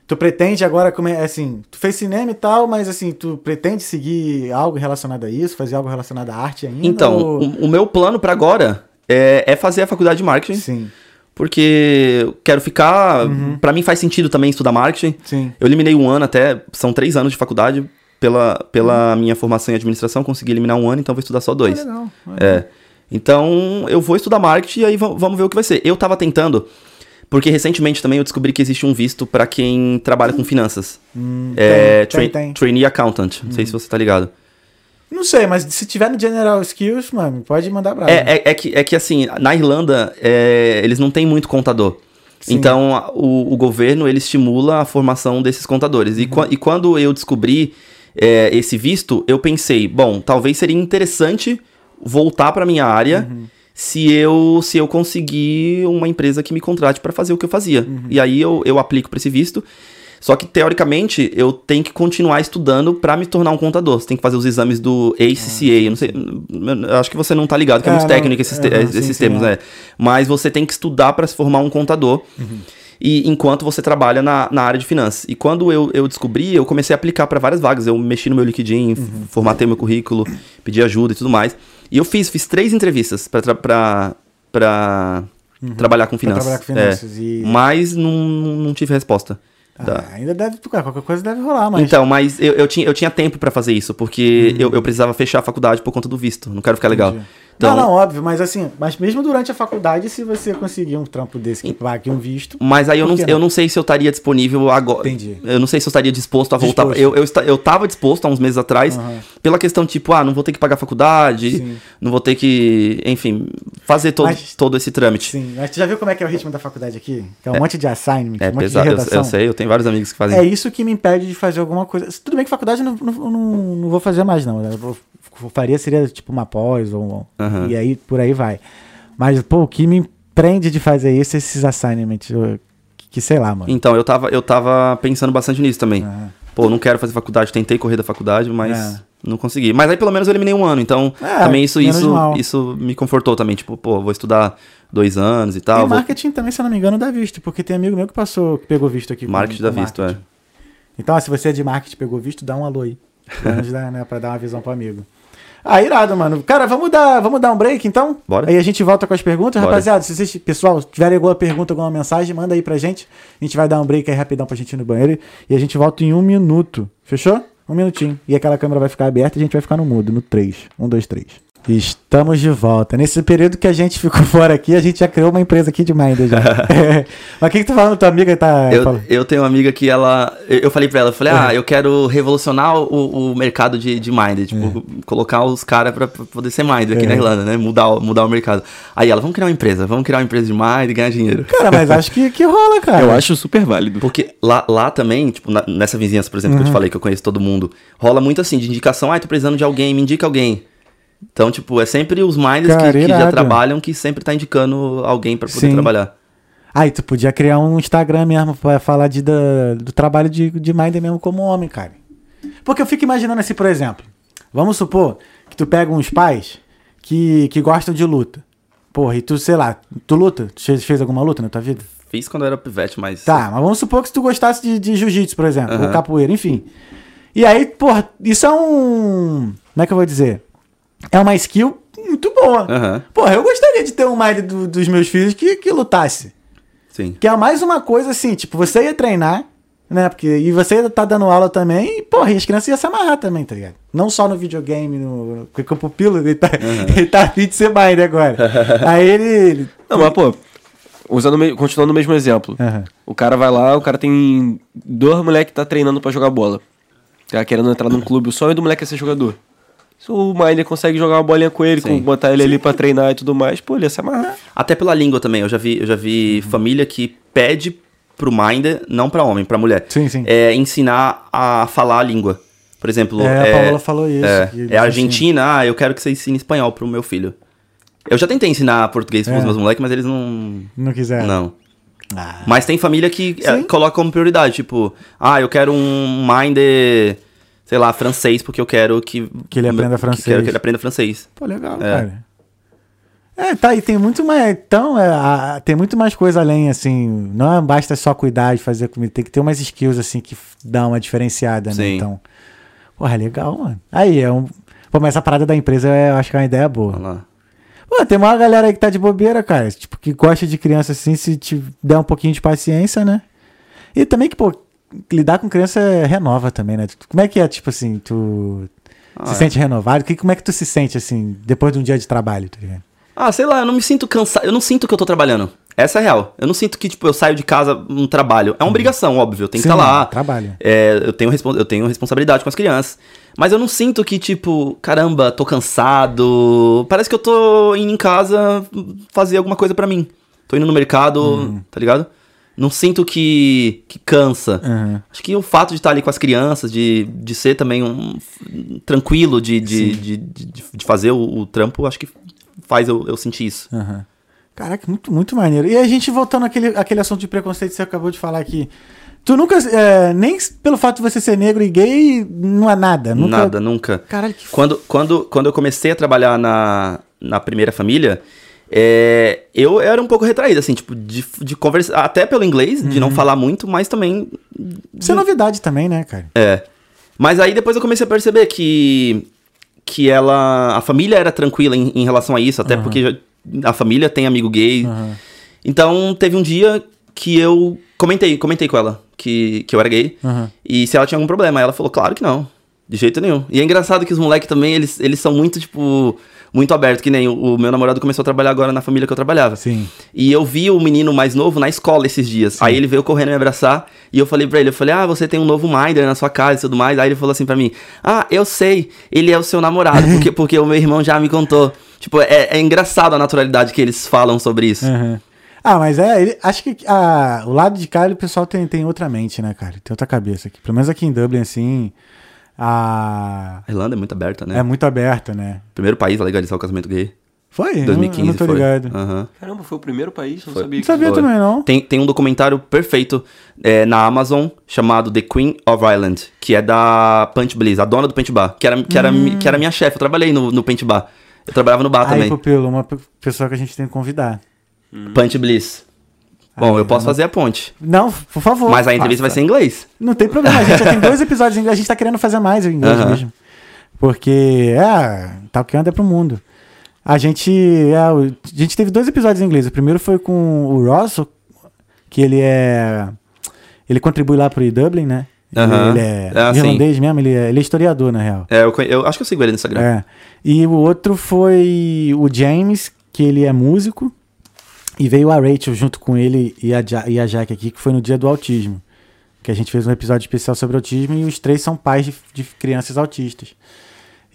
Tu pretende agora, como é, assim, tu fez cinema e tal, mas assim, tu pretende seguir algo relacionado a isso, fazer algo relacionado à arte ainda? Então, ou- o, o meu plano pra agora é, é fazer a faculdade de marketing. Sim, Porque eu quero ficar. Uhum. Pra mim faz sentido também estudar marketing. sim. Eu eliminei um ano até, são três anos de faculdade. Pela, pela minha formação em administração, consegui eliminar um ano, então vou estudar só dois. Ah, legal. É. Então, eu vou estudar marketing e aí va- vamos ver o que vai ser. Eu tava tentando, porque recentemente também eu descobri que existe um visto pra quem trabalha com finanças. Hum, É, tem, tem, tra- tem. Trainee Accountant. Não sei se você tá ligado. Não sei, mas se tiver no General Skills, mano, pode mandar bravo. É, é, é que, é que assim, na Irlanda, é, eles não têm muito contador. Sim. Então, o, o governo, ele estimula a formação desses contadores. E, qua- e quando eu descobri é, esse visto, eu pensei, bom, talvez seria interessante voltar para minha área se eu se eu conseguir uma empresa que me contrate para fazer o que eu fazia. E aí eu, eu aplico para esse visto. Só que, teoricamente, eu tenho que continuar estudando para me tornar um contador. Você tem que fazer os exames do ACCA. eu não sei, eu acho que você não tá ligado, que é, É, muito não, técnico esses, te- aham, esses sim, termos, é. né? Mas você tem que estudar para se formar um contador. E enquanto você trabalha na, na área de finanças. E quando eu, eu descobri, eu comecei a aplicar para várias vagas. Eu mexi no meu LinkedIn, f- formatei meu currículo, pedi ajuda e tudo mais. E eu fiz, fiz três entrevistas para trabalhar com Pra finanças. trabalhar com É. finanças. E... Mas não, não tive resposta. Ah, ainda deve, qualquer coisa deve rolar, mas. Então, mas eu, eu, tinha, eu tinha tempo pra fazer isso, porque eu, eu precisava fechar a faculdade por conta do visto. Não quero ficar legal. Entendi. Então, Não, não, óbvio, mas assim, mas mesmo durante a faculdade, se você conseguir um trampo desse que pague um visto. Mas aí eu não, que eu não? não sei se eu estaria disponível agora. Entendi. Eu não sei se eu estaria disposto a voltar. Disposto. Eu, eu, eu tava disposto há uns meses atrás, Aham. pela questão tipo, ah, não vou ter que pagar a faculdade, Sim. não vou ter que, enfim, fazer todo, Mas- todo esse trâmite. Sim, mas tu já viu como é que é o ritmo da faculdade aqui? Que é um monte de assignment, É um monte pesado, de eu, redação. eu sei, eu tenho vários amigos que fazem. É isso que me impede de fazer alguma coisa. Tudo bem que faculdade eu não, não, não, não vou fazer mais, não. Eu vou- eu faria seria tipo uma pós ou Aham. e aí por aí vai. Mas, pô, o que me prende de fazer isso é esses assignments. eu- Que, que sei lá, mano. Então, eu tava, eu tava pensando bastante nisso também. Ah. Pô, não quero fazer faculdade, tentei correr da faculdade, mas É. não consegui. Mas aí pelo menos eu eliminei um ano, então É, também isso, isso, mal. isso me confortou também. Tipo, pô, vou estudar dois anos e tal. e vou- marketing também, se eu não me engano, dá visto, porque tem amigo meu que passou, que pegou visto aqui. Marketing com dá visto, é. marketing. Então, ó, se você é de marketing e pegou visto, dá um alô aí. Pelo menos dá, né, pra dar uma visão pro amigo. Ah, irado, mano. Cara, vamos dar, vamos dar um break então? Bora. Aí a gente volta com as perguntas. Bora. Rapaziada, se vocês, pessoal, tiverem alguma pergunta, alguma mensagem, manda aí pra gente. A gente vai dar um break aí rapidão pra gente ir no banheiro. E a gente volta em um minuto. Fechou? Um minutinho. E aquela câmera vai ficar aberta e a gente vai ficar no mudo, no 3. Um, dois, três. Estamos de volta. Nesse período que a gente ficou fora aqui, a gente já criou uma empresa aqui de Minder já. É. Mas o que, que tu falando? Tua amiga tá. Eu, fala- eu tenho uma amiga que ela. Eu falei pra ela, eu falei, ah, eu quero revolucionar o, o mercado de, de Minder. Tipo, colocar os caras pra, pra poder ser Minder aqui É. na Irlanda, né? Mudar, o- mudar o mercado. Aí ela, vamos criar uma empresa, vamos criar uma empresa de Minder e ganhar dinheiro. Cara, mas acho que, que rola, cara. Eu acho super válido. Porque lá, lá também, tipo, na- nessa vizinhança, por exemplo, que eu te falei que eu conheço todo mundo, rola muito assim, de indicação, ah, tô precisando de alguém, me indica alguém. Então, tipo, é sempre os minders Cara, que, que já trabalham que sempre tá indicando alguém pra poder Sim. trabalhar. Aí tu podia criar um Instagram mesmo pra falar de, da- do trabalho de, de Minder mesmo como homem, cara. Porque eu fico imaginando assim, por exemplo, vamos supor que tu pega uns pais que, que gostam de luta. Porra, e tu, sei lá, tu luta? Tu fez, fez alguma luta na tua vida? Fiz quando eu era pivete, mas. Tá, mas vamos supor que se tu gostasse de, de jiu-jitsu, por exemplo, ou Aham. capoeira, enfim. E aí, porra, isso é um. Como é que eu vou dizer? É uma skill muito boa. Aham. Porra, eu gostaria de ter um mind do- dos meus filhos que, que lutasse. Sim. Que é mais uma coisa assim, tipo, você ia treinar, né? Porque, e você tá dando aula também, e, porra, e as crianças iam se amarrar também, tá ligado? Não só no videogame, no. Porque o pupilo, ele tá, ele tá afim de ser mind agora. Aí ele. ele- Não, mas pô, usando, continuando o mesmo exemplo. Aham. O cara vai lá, o cara tem dois moleques que tá treinando pra jogar bola. Tá querendo entrar num clube, o sonho do moleque é ser jogador. Se o Miner consegue jogar uma bolinha com ele, Sim. com, botar ele ali pra treinar e tudo mais, pô, ele ia se amarrar. Até pela língua também. Eu já vi, eu já vi família que pede pro Minder, não pra homem, pra mulher. Sim, sim. É ensinar a falar a língua. Por exemplo, É, a Paola falou isso, É, é Argentina, ah, eu quero que você ensine espanhol pro meu filho. Eu já tentei ensinar português pros É. meus moleques, mas eles não. Não quiser. Não. Ah. Mas tem família que é, Sim. coloca como prioridade, tipo, ah, eu quero um Minder, sei lá, francês, porque eu quero que. Que ele aprenda francês. quero que ele aprenda francês. Pô, legal, É. cara. É, tá, e tem muito mais. Então, é, a- tem muito mais coisa além, assim. Não basta só cuidar de fazer comida, tem que ter umas skills, assim, que dão uma diferenciada, né? Sim. Então. Porra, legal, mano. Aí, é um. Pô, mas essa parada da empresa eu acho que é uma ideia boa. Olha lá. Pô, tem uma galera aí que tá de bobeira, cara. Tipo, que gosta de criança assim, se te der um pouquinho de paciência, né? E também que, pô, lidar com criança renova também, né? Como é que é, tipo assim, tu Ah, se é. sente renovado? Que, como é que tu se sente, assim, depois de um dia de trabalho, tá ligado? Ah, sei lá, eu não me sinto cansado. Eu não sinto que eu tô trabalhando. Essa é a real. Eu não sinto que, tipo, eu saio de casa um trabalho. É uma obrigação, óbvio. Eu tenho que Sim, estar lá. trabalho. É, eu, tenho, eu tenho responsabilidade com as crianças. Mas eu não sinto que, tipo, caramba, tô cansado. Parece que eu tô indo em casa fazer alguma coisa pra mim. Tô indo no mercado, Uhum. tá ligado? Não sinto que, que cansa. Aham. Acho que o fato de estar ali com as crianças, de, de ser também um tranquilo, de, de, de, de, de fazer o, o trampo, acho que faz eu, eu sentir isso. Aham. Caraca, muito, muito maneiro. E a gente voltando àquele, àquele assunto de preconceito que você acabou de falar aqui. Tu nunca, é, nem pelo fato de você ser negro e gay, não é nada. Nunca... Nada, nunca. Caralho, que. Quando, quando, quando eu comecei a trabalhar na, na primeira família, é, eu era um pouco retraído, assim, tipo, de, de conversar, até pelo inglês, de Uhum. não falar muito, mas também. Isso é novidade também, né, cara? É. Mas aí depois eu comecei a perceber que, que ela. A família era tranquila em, em relação a isso, até porque já- a família tem amigo gay. Aham. Então teve um dia que eu comentei, comentei com ela que, que eu era gay. E se ela tinha algum problema. Ela falou, claro que não. De jeito nenhum. E é engraçado que os moleques também, eles, eles são muito, tipo, muito abertos. Que nem o, o meu namorado começou a trabalhar agora na família que eu trabalhava. Sim. E eu vi o menino mais novo na escola esses dias. Aí ele veio correndo me abraçar e eu falei pra ele, eu falei, ah, você tem um novo Minder na sua casa e tudo mais. Aí ele falou assim pra mim, ah, eu sei, ele é o seu namorado, porque, porque o meu irmão já me contou. Tipo, é, é engraçado a naturalidade que eles falam sobre isso. Aham. Ah, mas é, ele- acho que ah, o lado de cá o pessoal tem, tem outra mente, né, cara? Tem outra cabeça aqui. Pelo menos aqui em Dublin, assim, a... A Irlanda é muito aberta, né? é muito aberta, né? Primeiro país a legalizar o casamento gay. Foi? Eu não- 2015 eu não tô foi. ligado. Aham. Caramba, foi o primeiro país? Eu não Foi. sabia Não que sabia Foi. também, não. Tem, tem um documentário perfeito é, na Amazon chamado The Queen of Ireland, que é da Punch Bliss, a dona do Paint Bar, que era, que era, mi- que era minha chefe. Eu trabalhei no, no Paint Bar. Eu trabalhava no bar Aí, também. Pupilo, uma pe- pessoa que a gente tem que convidar. Punch Bliss. Bom, eu posso fazer a ponte. Não, por favor. Mas a entrevista vai ser em inglês. Não tem problema, a gente já tem dois episódios em inglês, a gente tá querendo fazer mais em inglês mesmo. Porque, é, tal que anda pro mundo. A gente, é, o- a gente teve dois episódios em inglês. O primeiro foi com o Ross, que ele é. Ele contribui lá pro Dublin, né? Ele, Aham. ele é Ah, sim. irlandês mesmo, ele é, ele é historiador, na real. É, eu, eu acho que eu sigo ele no Instagram. É. E o outro foi o James, que ele é músico. E veio a Rachel junto com ele e a, ja e a Jaque aqui, que foi no dia do autismo. Que a gente fez um episódio especial sobre autismo e os três são pais de, de crianças autistas.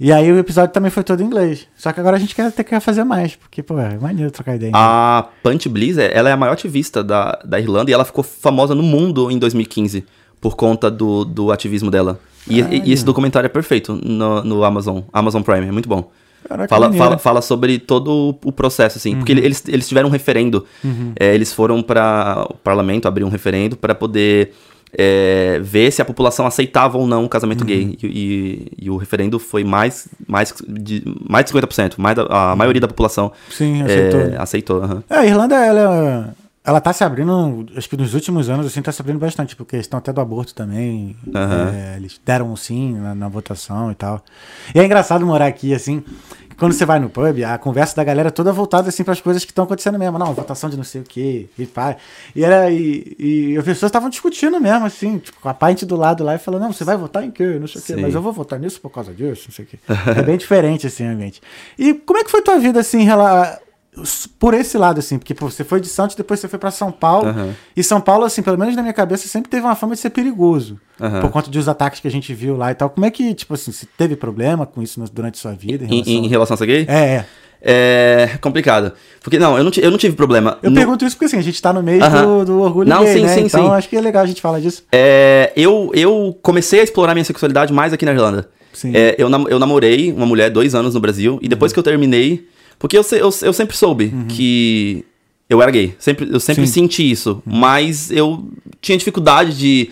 E aí o episódio também foi todo em inglês. Só que agora a gente quer até quer fazer mais, porque, pô, é maneiro trocar ideia. A Punch é- ela é a maior ativista da, da Irlanda e ela ficou famosa no mundo em 2015 por conta do, do ativismo dela. E, e- e esse documentário é perfeito no, no Amazon, Amazon Prime, é muito bom. Caraca, Fala, fala, fala sobre todo o processo, assim. Porque eles, eles tiveram um referendo. É, eles foram para o parlamento abrir um referendo para poder é, ver se a população aceitava ou não o casamento gay. E, e- e o referendo foi mais, mais, de, mais de 50%. Mais da- a maioria da população Sim, é, aceitou. aceitou. aham. É, a Irlanda, ela ela tá se abrindo, acho que nos últimos anos, assim, tá se abrindo bastante, porque questão até do aborto também. Aham. é, eles deram um sim na, na votação e tal. E é engraçado morar aqui, assim, quando você vai no pub, a conversa da galera é toda voltada, assim, pras coisas que estão acontecendo mesmo. Não, votação de não sei o quê, e pá. E era, e, e as pessoas estavam discutindo mesmo, assim, tipo, com a pinte do lado lá e falando, não, você vai votar em quê? Não sei o quê, Sim. mas eu vou votar nisso por causa disso, não sei o quê. é bem diferente, assim, o ambiente. E como é que foi tua vida, assim, em rela- por esse lado, assim, porque pô, você foi de Santos, depois você foi pra São Paulo. Aham. E São Paulo, assim, pelo menos na minha cabeça, sempre teve uma fama de ser perigoso. Aham. Por conta dos ataques que a gente viu lá e tal. Como é que, tipo assim, você teve problema com isso durante sua vida? Em Em, relação... em relação a ser gay? É, é. É complicado. Porque, não, eu não, eu não tive problema. Eu No- pergunto isso porque, assim, a gente tá no meio do, do orgulho Não, gay, sim, né? sim, então sim. acho que é legal a gente falar disso. É, eu, eu comecei a explorar minha sexualidade mais aqui na Irlanda. Sim. É, eu, nam- eu namorei uma mulher dois anos no Brasil, e depois que eu terminei. Porque eu, eu, eu sempre soube que eu era gay. Sempre, eu sempre Sim. senti isso. Mas eu tinha dificuldade de,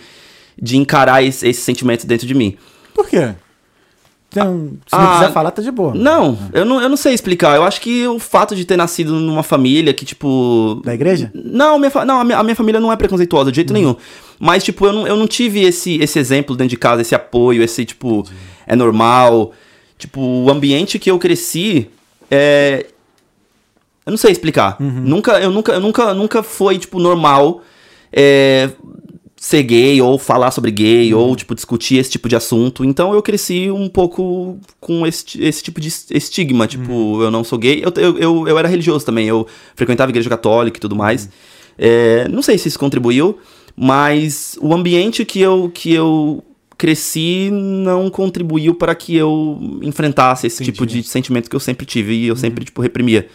de encarar esse, esse sentimento dentro de mim. Por quê? Então, se não Ah, quiser falar, tá de boa. Não, eu não, eu não sei explicar. Eu acho que o fato de ter nascido numa família que, tipo. Da igreja? Não, minha, não a, minha, a minha família não é preconceituosa de jeito nenhum. Mas, tipo, eu não, eu não tive esse, esse exemplo dentro de casa, esse apoio, esse, tipo, é normal. Tipo, o ambiente que eu cresci é. Eu não sei explicar. Nunca, eu nunca, eu nunca, nunca foi, tipo, normal é, ser gay ou falar sobre gay ou, tipo, discutir esse tipo de assunto. Então eu cresci um pouco com esse, esse tipo de estigma. Tipo, eu não sou gay. Eu, eu, eu, eu era religioso também. Eu frequentava a igreja católica e tudo mais. É, não sei se isso contribuiu, mas o ambiente que eu, que eu cresci não contribuiu para que eu enfrentasse esse Entendi. tipo de sentimento que eu sempre tive e eu sempre, tipo, reprimia.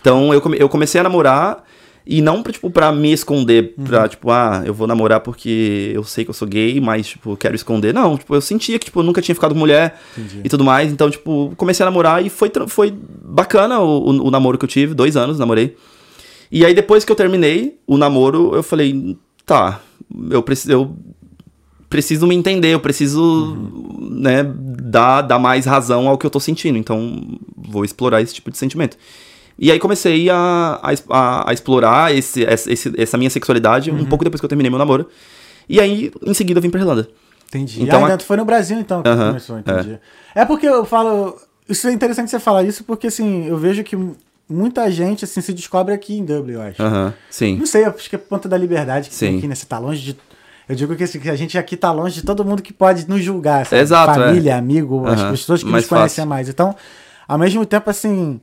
Então eu, come- eu comecei a namorar e não pra, tipo, pra me esconder, pra, tipo, ah, eu vou namorar porque eu sei que eu sou gay, mas, tipo, quero esconder. Não, tipo, eu sentia que, tipo, eu nunca tinha ficado com mulher Entendi. e tudo mais. Então, tipo, comecei a namorar e foi, foi bacana o, o, o namoro que eu tive, dois anos namorei. E aí, depois que eu terminei o namoro, eu falei, tá, eu preciso. Eu preciso me entender, eu preciso, né, dar, dar mais razão ao que eu tô sentindo. Então, vou explorar esse tipo de sentimento. E aí comecei a, a, a- explorar esse, essa, esse- essa minha sexualidade um pouco depois que eu terminei meu namoro. E aí, em seguida, eu vim pra Irlanda. Entendi. Então, ah, a- ainda foi no Brasil, então, que Aham, começou, entendi. É. porque eu falo... Isso é interessante você falar isso, porque, assim, eu vejo que muita gente, assim, se descobre aqui em Dublin, eu acho. Aham, sim. Não sei, acho que é por conta da liberdade que tem Sim. aqui, né? Você tá longe de... Eu digo que, assim, que a gente aqui tá longe de todo mundo que pode nos julgar, sabe? Exato, é. Família, amigo, as Aham, pessoas que nos conhecem fácil. mais. Então, ao mesmo tempo, assim...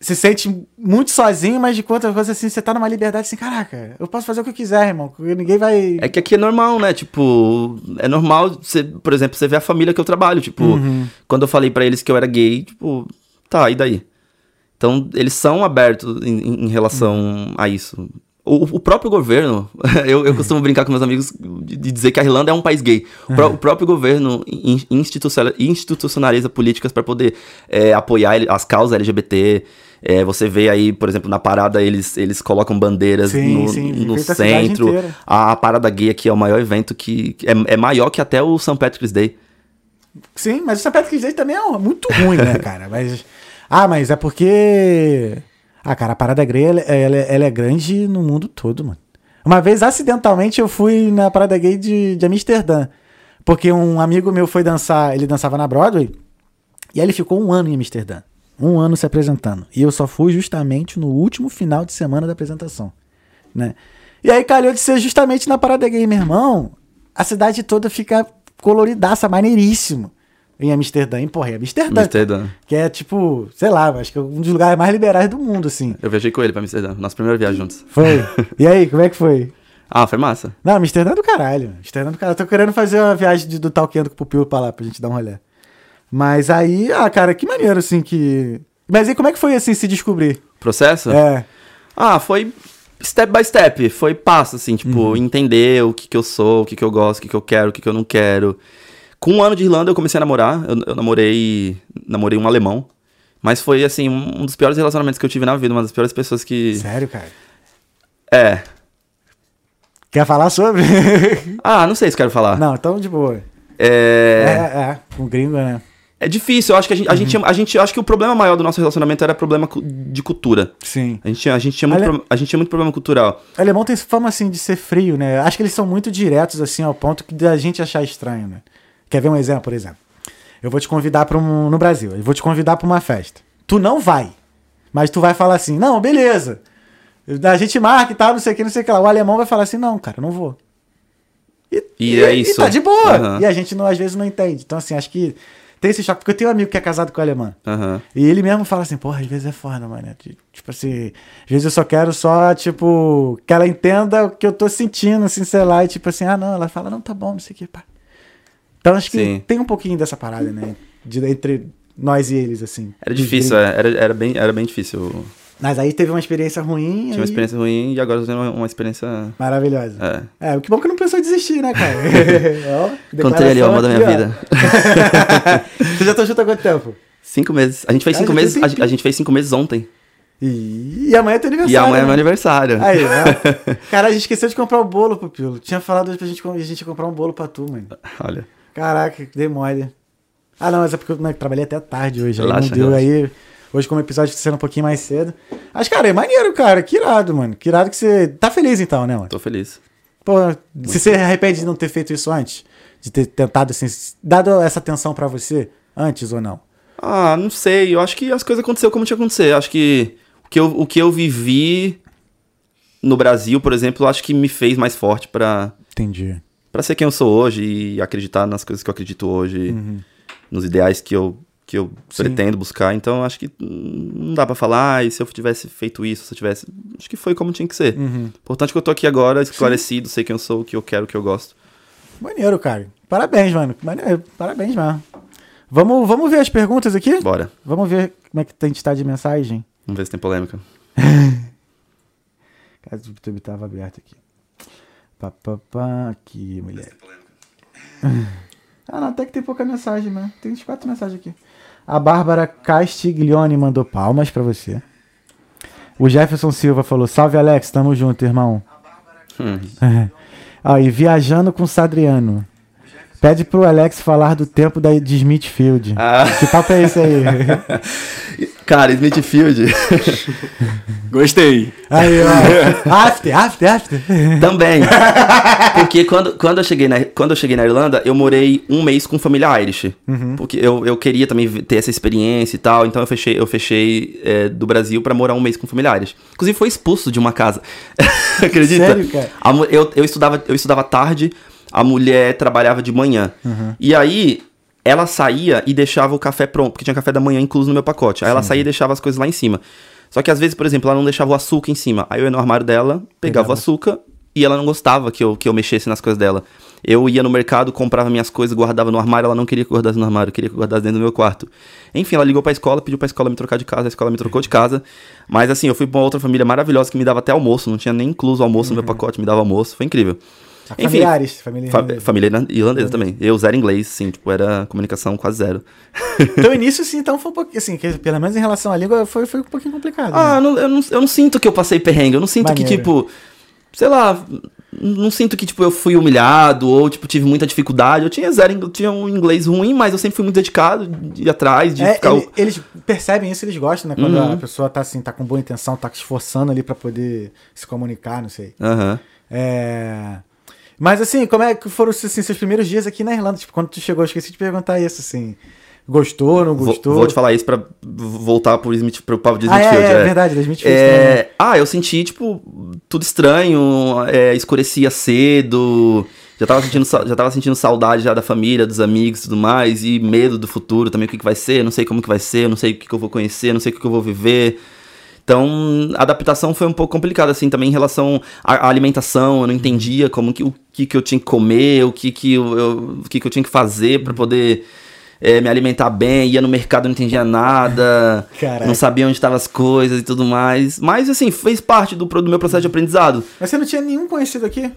Se sente muito sozinho, mas de conta coisa assim, você tá numa liberdade assim, caraca, eu posso fazer o que eu quiser, irmão. Ninguém vai. É que aqui é normal, né? Tipo, é normal, você, por exemplo, você vê a família que eu trabalho. Tipo, Uhum. quando eu falei pra eles que eu era gay, tipo, tá, e daí? Então, eles são abertos em, em- em relação Uhum. a isso. O, o próprio governo, eu, eu costumo brincar com meus amigos de, de dizer que a Irlanda é um país gay. O, pró- o próprio governo in- institucional- institucionaliza políticas para poder é, apoiar as causas LGBT. É, você vê aí, por exemplo, na parada eles, eles colocam bandeiras Sim, no, sim, no centro. A, a parada gay aqui é o maior evento que. que É, é maior que até o St. Patrick's Day. Sim, mas o St. Patrick's Day também é muito ruim, né, cara? Mas. Ah, mas é porque. Ah, cara, a parada gay ela, ela, ela é grande no mundo todo, mano. Uma vez, acidentalmente, eu fui na parada gay de, de Amsterdã. Porque um amigo meu foi dançar, ele dançava na Broadway, e aí ele ficou um ano em Amsterdã. Um ano se apresentando. E eu só fui justamente no último final de semana da apresentação. Né? E aí calhou de ser justamente na parada gay, meu irmão. A cidade toda fica coloridaça, maneiríssimo. Em Amsterdã, em porra, em Amsterdã. Amsterdã. Que é tipo, sei lá, acho que é um dos lugares mais liberais do mundo, assim. Eu viajei com ele pra Amsterdã, nossa primeira viagem juntos. Foi. E aí, como é que foi? Ah, foi massa. Não, Amsterdã é do caralho. Amsterdã é do caralho. Tô querendo fazer uma viagem de, do Talkendo com o Pupil pra lá, pra gente dar um rolê. Mas aí, ah, cara, que maneiro, assim, que... Mas aí como é que foi, assim, se descobrir? Processo? É, Ah, foi step by step, foi passo, assim, tipo, Uhum. entender o que que eu sou, o que que eu gosto, o que que eu quero, o que que eu não quero. Com um ano de Irlanda eu comecei a namorar, eu, eu namorei, namorei um alemão, mas foi, assim, um um dos piores relacionamentos que eu tive na vida, uma das piores pessoas que... sério, cara. É. Quer falar sobre? Ah, não sei se quero falar. Não, então de boa. É, É... é, com gringo, né? É difícil, eu acho que a gente, a gente, tinha- a gente, acho que o problema maior do nosso relacionamento era problema de cultura. Sim. A gente, tinha- a gente tinha muito, Ale- pro- a gente tinha muito problema cultural. O alemão tem fama, assim, de ser frio, né? Acho que eles são muito diretos, assim, ao ponto que da gente achar estranho, né? Quer ver um exemplo, por exemplo? Eu vou te convidar para um... No Brasil, eu vou te convidar para uma festa. Tu não vai. Mas tu vai falar assim, não, beleza. A gente marca e tal, não sei o que, não sei o que lá. O alemão vai falar assim, não, cara, não vou. E é isso. E tá de boa. Aham. E a gente, não, às vezes, não entende. Então, assim, acho que tem esse choque. Porque eu tenho um amigo que é casado com alemã. Aham. E ele mesmo fala assim, porra, às vezes é foda, mano. Ti- Tipo assim, às vezes eu só quero só, tipo, que ela entenda o que eu tô sentindo, assim, sei lá, e tipo assim, ah, não, ela fala, não, tá bom, não sei o que, pá. Então acho que Sim. tem um pouquinho dessa parada, né? De, entre nós e eles, assim. Era difícil, é, era, era, bem, era bem difícil. Mas aí teve uma experiência ruim. Tinha aí- uma experiência ruim e agora tenho uma, uma experiência. Maravilhosa. É. É, o que bom que não pensou em desistir, né, cara? Ó, Contei ali amor da minha vida. ó. Você já tá junto há quanto tempo? Cinco meses. A gente fez Ah, cinco tem meses. A, a gente fez cinco meses ontem. E, e amanhã é teu aniversário. E amanhã é né? meu aniversário. Aí, ó. Cara, a gente esqueceu de comprar o bolo, Pupilo. Tinha falado hoje pra gente, a gente comprar um bolo pra tu, mano. Olha. Caraca, dei mole. Ah, não, mas é porque eu né, trabalhei até tarde hoje. Aí Relaxa, não deu relaxa. aí. Hoje, como o episódio tá sendo um pouquinho mais cedo. Mas, cara, é maneiro, cara. Que irado, mano. Que irado que você. Tá feliz então, né, mano? Tô feliz. Pô, se você arrepende de não ter feito isso antes? De ter tentado, assim, dado essa atenção pra você antes ou não? Ah, não sei. Eu acho que as coisas aconteceram como tinha que acontecer. Eu acho que o que eu, o que eu vivi no Brasil, por exemplo, acho que me fez mais forte pra, Entendi. Pra ser quem eu sou hoje e acreditar nas coisas que eu acredito hoje, nos ideais que eu, que eu Uhum. Sim. pretendo buscar. Então, acho que não dá pra falar, ah, e se eu tivesse feito isso, se eu tivesse. Acho que foi como tinha que ser. Uhum. Importante que eu tô aqui agora, esclarecido, sei quem eu sou, o que eu quero, o que eu gosto. Maneiro, cara. Parabéns, mano. Maneiro. Parabéns mesmo. Vamos, vamos ver as perguntas aqui? Bora. Vamos ver como é que a gente tá de mensagem. Vamos ver se tem polêmica. Cara, o YouTube tava aberto aqui. Pá, pá, pá, aqui, mulher. Ah, não, até que tem pouca mensagem, né? Tem uns quatro mensagens aqui. A Bárbara Castiglione mandou palmas pra você. O Jefferson Silva falou: Salve Alex, tamo junto, irmão. Hum. ah, e viajando com o Sadriano. Pede pro Alex falar do tempo da, de Smithfield. Ah. Que papo é esse aí? Cara, Smithfield. Gostei. aí, ó. After, after, after. Também. Porque quando, quando, eu cheguei na, quando eu cheguei na Irlanda, eu morei um mês com família Irish. Porque eu, eu queria também ter essa experiência e tal. Então eu fechei, eu fechei é, do Brasil pra morar um mês com família Irish. Inclusive, foi expulso de uma casa. Acredita? Sério, cara? Eu, eu, estudava, eu estudava tarde, a mulher trabalhava de manhã. E aí, ela saía e deixava o café pronto, porque tinha café da manhã incluso no meu pacote. Aí ela saía e deixava as coisas lá em cima. Só que às vezes, por exemplo, ela não deixava o açúcar em cima. Aí eu ia no armário dela, pegava, Pegava. o açúcar e ela não gostava que eu, que eu mexesse nas coisas dela. Eu ia no mercado, comprava minhas coisas, guardava no armário, ela não queria que eu guardasse no armário, queria que eu guardasse dentro do meu quarto. Enfim, ela ligou pra escola, pediu pra escola me trocar de casa, a escola me trocou de casa. Mas assim, eu fui pra uma outra família maravilhosa que me dava até almoço, não tinha nem incluso almoço no meu pacote, me dava almoço, foi incrível. Enfim, Familiares, família Fa irlandesa. família irlan- irlandesa também. Eu zero inglês, sim, tipo, era comunicação quase zero. Então, o início, sim, então foi um pouquinho, assim, que, pelo menos em relação à língua, foi, foi um pouquinho complicado. Ah, né? não- eu, não, eu não sinto que eu passei perrengue, eu não sinto que, Maneiro. tipo, sei lá, não sinto que, tipo, eu fui humilhado ou, tipo, tive muita dificuldade. Eu tinha zero, ing- tinha um inglês ruim, mas eu sempre fui muito dedicado de ir atrás, de É, ficar... ele- eles percebem isso, eles gostam, né? Quando Uhum. a pessoa tá assim, tá com boa intenção, tá se esforçando ali pra poder se comunicar, não sei. Aham. É... Mas assim, como é que foram assim, seus primeiros dias aqui na Irlanda? Tipo, quando tu chegou, eu esqueci de perguntar isso, assim. Gostou, não Vou, gostou? vou te falar isso pra voltar pro, Smith, pro papo de Ah, é, Smithfield. é, verdade, da Smithfield É, também, né? ah, eu senti, tipo, tudo estranho, é, escurecia cedo, já tava, sentindo, já tava sentindo saudade já da família, dos amigos e tudo mais, e medo do futuro também, o que, que vai ser, não sei como que vai ser, não sei o que, que eu vou conhecer, não sei o que, que eu vou viver. Então, a adaptação foi um pouco complicada, assim, também em relação à à alimentação, eu não entendia como que, o que, que eu tinha que comer, o que, que, eu, eu- o que, que eu tinha que fazer pra poder é, me alimentar bem, ia no mercado, não entendia nada, Caraca. não sabia onde estavam as coisas e tudo mais. Mas, assim, fez parte do, do meu processo de aprendizado. Mas você não tinha nenhum conhecido aqui?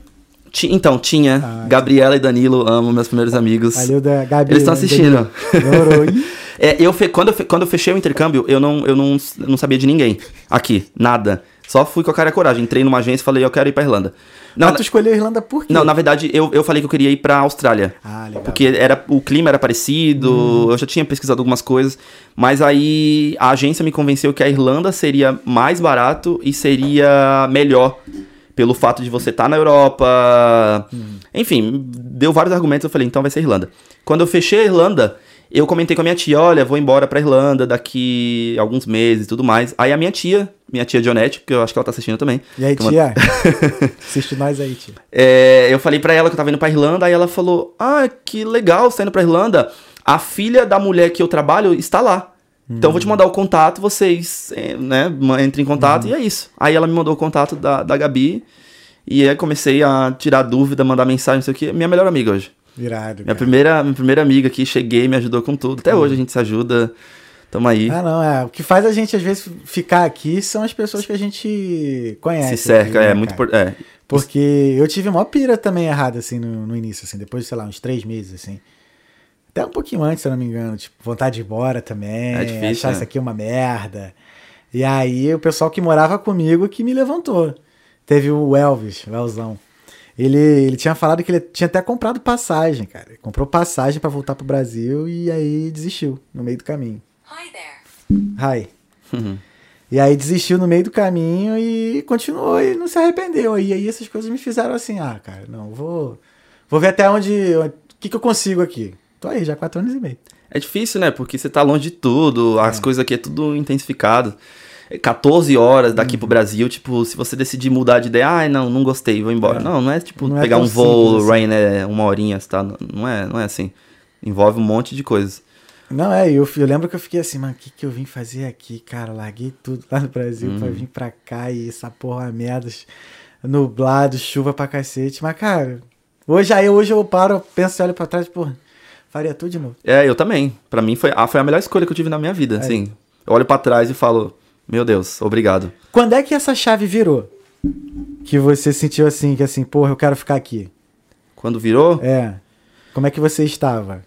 Ti- então, tinha Ah, Gabriela e Danilo, amo meus primeiros amigos. Valeu da Gabi. Eles estão assistindo. É, eu fe- quando, eu fe- quando eu fechei o intercâmbio, eu não, eu não, eu não sabia de ninguém aqui, nada. Só fui com a cara e a coragem. Entrei numa agência e falei, eu quero ir pra Irlanda. Não, Mas tu escolheu a Irlanda por quê? não, na verdade, eu, eu falei que eu queria ir pra Austrália. Ah, legal. Porque era, o clima era parecido, Hum. eu já tinha pesquisado algumas coisas, mas aí a agência me convenceu que a Irlanda seria mais barato e seria melhor. Pelo fato de você estar na Europa. Hum. Enfim, deu vários argumentos. Eu falei, então vai ser Irlanda. Quando eu fechei a Irlanda, eu comentei com a minha tia: olha, vou embora pra Irlanda daqui alguns meses e tudo mais. Aí a minha tia, minha tia Dionete, que eu acho que ela tá assistindo também. E aí, é uma- tia? Assiste nós aí, tia. é, eu falei pra ela que eu tava indo pra Irlanda, aí ela falou: Ah, que legal, você tá indo pra Irlanda. A filha da mulher que eu trabalho está lá. Então eu vou te mandar o contato, vocês eh, né, entrem em contato e é isso. Aí ela me mandou o contato da, da Gabi. E aí comecei a tirar dúvida, mandar mensagem, não sei o que. Minha melhor amiga hoje. Irado. Minha cara. primeira, minha primeira amiga aqui, cheguei, me ajudou com tudo. Até hoje a gente se ajuda. Tamo aí. Ah, não, é. O que faz a gente, às vezes, ficar aqui são as pessoas que a gente conhece. se cerca, aqui, é né, muito importante. É. Porque eu tive uma pira também errada, assim, no, no início, assim, depois de, sei lá, uns três meses, assim. Até um pouquinho antes, se eu não me engano. Tipo, vontade de ir embora também. É difícil, achar né? isso aqui uma merda. E aí, o pessoal que morava comigo que me levantou. Teve o Elvis, o Elzão. Ele, ele tinha falado que ele tinha até comprado passagem, cara. Ele comprou passagem pra voltar pro Brasil e aí desistiu no meio do caminho. Hi there. Hi. E aí desistiu no meio do caminho e continuou e não se arrependeu. E aí essas coisas me fizeram assim, ah, cara, não, vou, vou ver até onde, o que, que eu consigo aqui. Tô aí, já há quatro anos e meio. É difícil, né? Porque você tá longe de tudo, as coisas aqui é tudo intensificado. É 14 horas daqui Uhum. pro Brasil, tipo, se você decidir mudar de ideia, ai, não, não gostei, vou embora. É. Não, não é tipo Não é pegar tão um voo, assim. Rain, é uma horinha, tá? Não é, não é assim. Envolve um monte de coisas. Não, é, eu, eu lembro que eu fiquei assim, mano, o que, que eu vim fazer aqui, cara? Larguei tudo lá no Brasil Uhum. pra vir pra cá e essa porra merda, nublado, chuva pra cacete. Mas, cara, hoje aí hoje eu paro, penso e olho pra trás, porra, faria tudo de novo. É, eu também. Pra mim foi, ah, foi a melhor escolha que eu tive na minha vida, assim. Eu olho pra trás e falo, meu Deus, obrigado. Quando é que essa chave virou? Que você sentiu assim, que assim, porra, eu quero ficar aqui. Quando virou, É. Como é que você estava?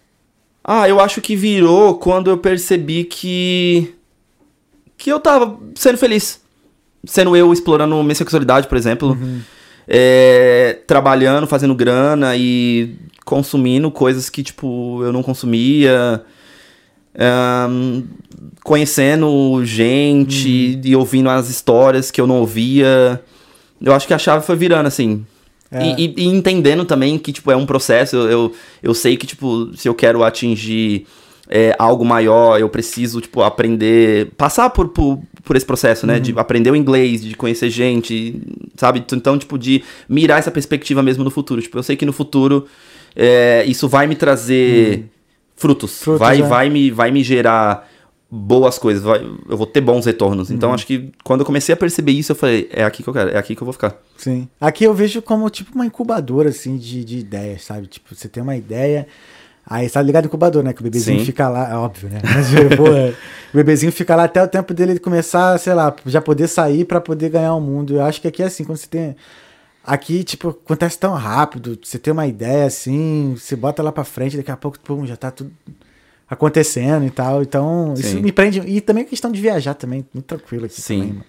Ah, eu acho que virou quando eu percebi que. que eu tava sendo feliz. Sendo eu explorando minha sexualidade, por exemplo. É, trabalhando, fazendo grana e consumindo coisas que, tipo, eu não consumia. Ahn, conhecendo gente e ouvindo as histórias que eu não ouvia. Eu acho que a chave foi virando, assim. É. E, e- entendendo também que, tipo, é um processo. Eu, eu, eu sei que, tipo, se eu quero atingir é, algo maior, eu preciso, tipo, aprender... Passar por, por, por esse processo, né? De aprender o inglês, de conhecer gente, sabe? Então, tipo, de mirar essa perspectiva mesmo no futuro. Tipo, eu sei que no futuro é, isso vai me trazer frutos. Frutos, vai, é. vai, me, vai me gerar boas coisas. vai- eu vou ter bons retornos. Então, acho que quando eu comecei a perceber isso, eu falei, é aqui que eu quero, é aqui que eu vou ficar. Sim. Aqui eu vejo como tipo uma incubadora, assim, de, de ideias, sabe? Tipo, você tem uma ideia. Aí tá ligado incubador, né? Que o bebezinho Sim. fica lá, é óbvio, né? Mas, pô, o bebezinho fica lá até o tempo dele começar, sei lá, já poder sair pra poder ganhar o mundo. Eu acho que aqui é assim, quando você tem. Aqui, tipo, acontece tão rápido, você tem uma ideia assim, você bota lá pra frente, daqui a pouco, pum, já tá tudo acontecendo e tal. Então, isso Sim. me prende. E também a questão de viajar também, muito tranquilo aqui Sim. também, mano.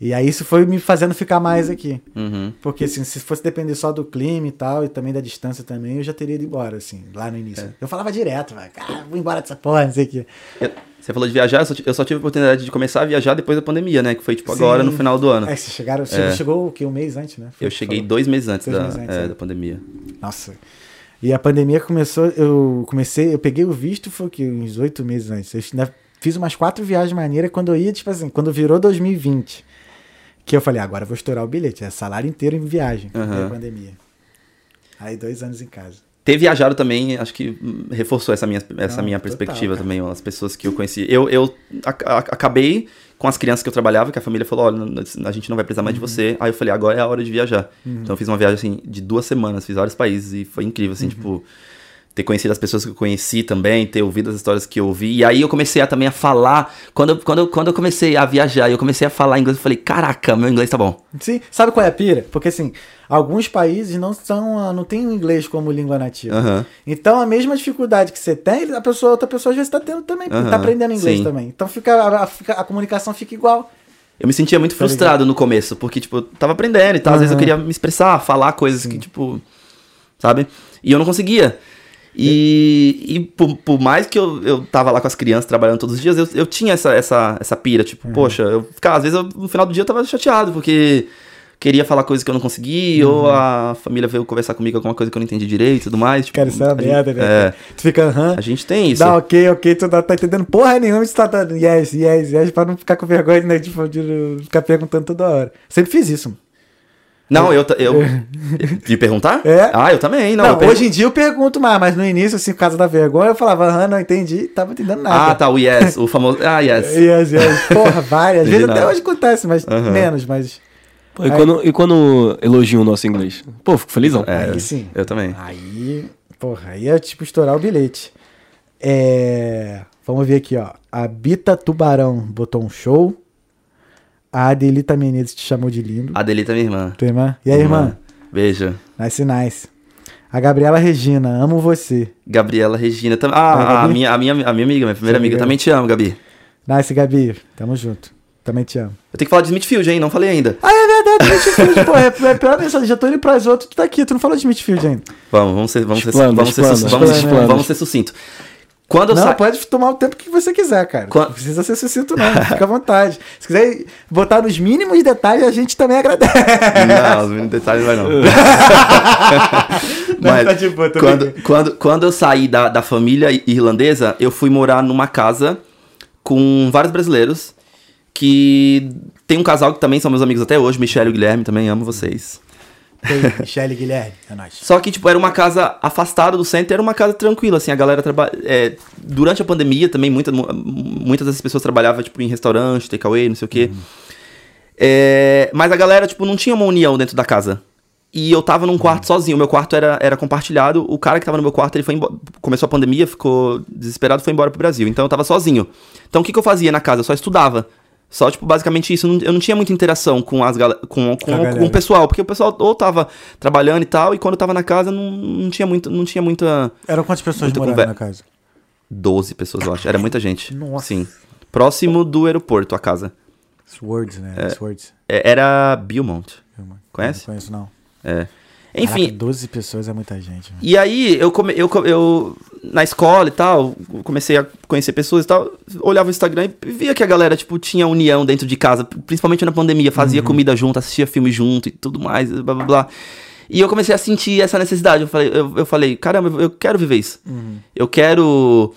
E aí isso foi me fazendo ficar mais aqui. Uhum. Porque assim, se fosse depender só do clima e tal, e também da distância também, eu já teria ido embora, assim, lá no início. É. Eu falava direto, vai, cara, vou embora dessa porra, não sei o quê. Eu- Você falou de viajar, eu só, eu só tive a oportunidade de começar a viajar depois da pandemia, né? Que foi, tipo, agora, Sim. no final do ano. É, vocês chegaram, você É. chegou o quê? Um mês antes, né? Foi Eu cheguei falou. dois meses antes, Dois da, meses antes, é, é. da pandemia. Nossa. E a pandemia começou, eu comecei, eu peguei o visto, foi o quê? Uns oito meses antes. Eu fiz umas quatro viagens maneiras quando eu ia, tipo assim, quando virou 2020. Que eu falei, "Ah, agora eu vou estourar o bilhete. É salário inteiro em viagem, da pandemia. Aí dois anos em casa. Ter viajado também, acho que reforçou essa minha, essa Não, minha total, perspectiva cara. também, as pessoas que eu conheci. Eu, eu a- acabei com as crianças que eu trabalhava, que a família falou, olha, a gente não vai precisar mais Uhum. de você. Aí eu falei, agora é a hora de viajar. Então eu fiz uma viagem, assim, de duas semanas, fiz vários países e foi incrível, Uhum. assim, tipo... Ter conhecido as pessoas que eu conheci também, ter ouvido as histórias que eu ouvi. E aí eu comecei a, também a falar. Quando, eu- quando, eu- quando eu comecei a viajar e eu comecei a falar inglês, eu falei, caraca, meu inglês tá bom. Sim, sabe qual é a pira? Porque assim, alguns países não são, ah, não tem o inglês como língua nativa. Aham. Então a mesma dificuldade que você tem, a pessoa, outra pessoa às vezes está tendo também, porque Aham, tá aprendendo inglês sim. também. Então fica a, a- a comunicação fica igual. eu me sentia muito frustrado no começo, porque, tipo, eu tava aprendendo e tal. Às vezes eu queria me expressar, falar coisas que, tipo, sabe? E eu não conseguia. E, e por, por mais que eu, eu tava lá com as crianças trabalhando todos os dias, eu, eu tinha essa, essa, essa pira, tipo, Uhum. poxa, eu ficava, às vezes eu, no final do dia eu tava chateado, porque queria falar coisas que eu não consegui, ou Uhum. a família veio conversar comigo alguma coisa que eu não entendi direito e tudo mais. Tipo, Cara, isso é uma a gente- merda, né? É, Tu fica, aham. a gente tem isso. Dá ok, ok, tu não tá entendendo porra nenhuma, tu tá dando yes, yes, yes, pra não ficar com vergonha, né? Tipo, de ficar perguntando toda hora. Sempre fiz isso. mano. Não, eu. eu de perguntar? É. Ah, eu também. Não, Não, eu hoje em dia eu pergunto mais, mas no início, assim, por causa da vergonha, eu falava, aham, não entendi, tava entendendo nada. Ah, tá, o yes, o famoso. Ah, yes. Yes, yes. Porra, várias. Às vezes até hoje acontece, mas Aham. menos, mas. Pô, e, quando, e quando elogiam o nosso inglês? Pô, fico felizão. É, Aí sim. Eu também. Aí, porra, aí é tipo estourar o bilhete. É. Vamos ver aqui, ó. A Bita Tubarão botou um show. A Adelita Menezes te chamou de lindo. A Delita é minha irmã. Tua irmã? E aí, irmã? Beijo. Nice, nice. A Gabriela Regina, amo você. Gabriela Regina também. Ah, Ah, a minha, a, minha, a minha amiga, minha primeira Sim, amiga. Gabi. Também te amo, Gabi. Nice, Gabi. Tamo junto. Também te amo. Eu tenho que falar de Smithfield, hein? Não falei ainda. Ah, é verdade, Smithfield, pô. É, é pior mensagem. Já tô indo pras outras, tu tá aqui. Tu não falou de Smithfield ainda. Vamos, vamos ser, vamos ser, Explana, vamos ser, explana, vamos, explana. vamos ser sucinto. Quando Não, sa... pode tomar o tempo que você quiser, cara. Quan- Não precisa ser sucinto, não. Fica à vontade. Se quiser botar nos mínimos detalhes, a gente também agradece. Não, os mínimos detalhes vai não. Mas tá de boa, quando, quando, quando eu saí da, da família irlandesa, eu fui morar numa casa com vários brasileiros que tem um casal que também são meus amigos até hoje, Michelle e Guilherme, também amo vocês. Tem Michele Guilherme, é nóis. Só que, tipo, era uma casa afastada do centro, era uma casa tranquila, assim, a galera trabalha... é, durante a pandemia também, muita, mu- muitas dessas pessoas trabalhavam, tipo, em restaurante, takeaway, não sei o quê. É, mas a galera, tipo, não tinha uma união dentro da casa. E eu tava num quarto sozinho, o meu quarto era, era compartilhado, o cara que tava no meu quarto, ele foi embora, começou a pandemia, ficou desesperado, foi embora pro Brasil, então eu tava sozinho. Então o que que eu fazia na casa? Eu só estudava. Só, tipo, basicamente isso. Eu não- tinha muita interação com, as com, com, a com o pessoal, porque o pessoal ou tava trabalhando e tal, e quando eu tava na casa não, não tinha muito, não tinha muita. Eram quantas pessoas morando na casa? 12 pessoas, eu acho. Era muita gente. Nossa. Sim. Próximo do aeroporto, a casa. Swords, né? Swords. É, Era Beaumont. Conhece? Não conheço, não. É. Enfim, Caraca, 12 pessoas é muita gente. mano. E aí, eu, come, eu, eu, na escola e tal, comecei a conhecer pessoas e tal, olhava o Instagram e via que a galera, tipo, tinha união dentro de casa, principalmente na pandemia, fazia comida junto, assistia filme junto e tudo mais, blá blá blá. E eu comecei a sentir essa necessidade. Eu falei, eu, eu falei caramba, eu quero viver isso. Eu quero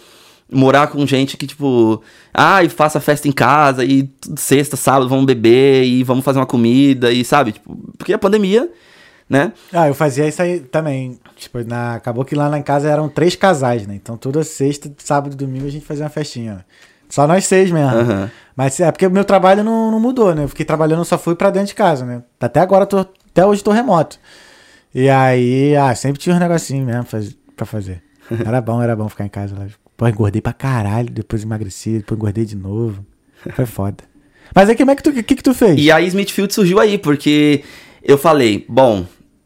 morar com gente que, tipo, ai, faça festa em casa e sexta, sábado, vamos beber e vamos fazer uma comida e sabe? Tipo, porque a pandemia, né? Ah, eu fazia isso aí também. Tipo, na... acabou que lá em casa eram três casais, né? Então toda sexta, sábado e domingo a gente fazia uma festinha. né? Só nós seis mesmo. Aham. Mas é porque o meu trabalho não, não mudou, né? Eu fiquei trabalhando, só fui pra dentro de casa, né? Até agora, tô, até hoje tô remoto. E aí, ah, sempre tinha uns negocinhos mesmo faz, pra fazer. Era bom, era bom ficar em casa lá. Pô, engordei pra caralho, depois emagreci, depois engordei de novo. Foi foda. Mas aí, como é que tu, o que que tu fez? E aí Smithfield surgiu aí, porque eu falei, bom,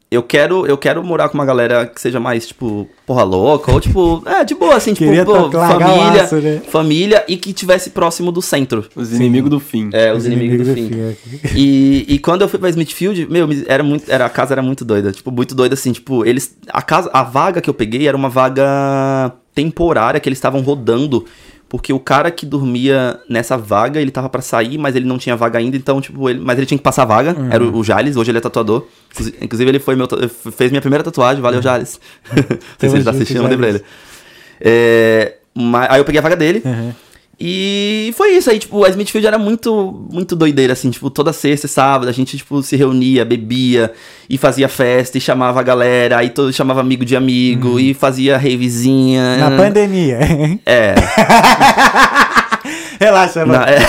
eu quero, eu quero morar com uma galera que seja mais, tipo, porra louca, ou tipo, é, de boa, assim, tipo, pô, família, aço, né? família e que tivesse próximo do centro. Os inimigos do fim. É, os, inimigos, do fim. E, e quando eu fui pra Smithfield, meu, me- era muito, era, a casa era muito doida, tipo, muito doida assim, tipo, eles, a casa, a vaga que eu peguei era uma vaga temporária que eles estavam rodando, porque o cara que dormia nessa vaga, ele tava pra sair, mas ele não tinha vaga ainda, então, tipo, ele, mas ele tinha que passar a vaga, era o, o Jales, hoje ele é tatuador, Inclusi- inclusive ele foi meu, fez minha primeira tatuagem, valeu Jales, não sei se ele tá assistindo, mandei pra ele. É, mas, aí eu peguei a vaga dele, Uhum. E foi isso aí, tipo, a Smithfield era muito, muito doideira, assim, tipo, toda sexta e sábado a gente, tipo, se reunia, bebia e fazia festa e chamava a galera, aí todo chamava amigo de amigo e fazia ravezinha. Na pandemia. É, Relaxa, mano. Na- é.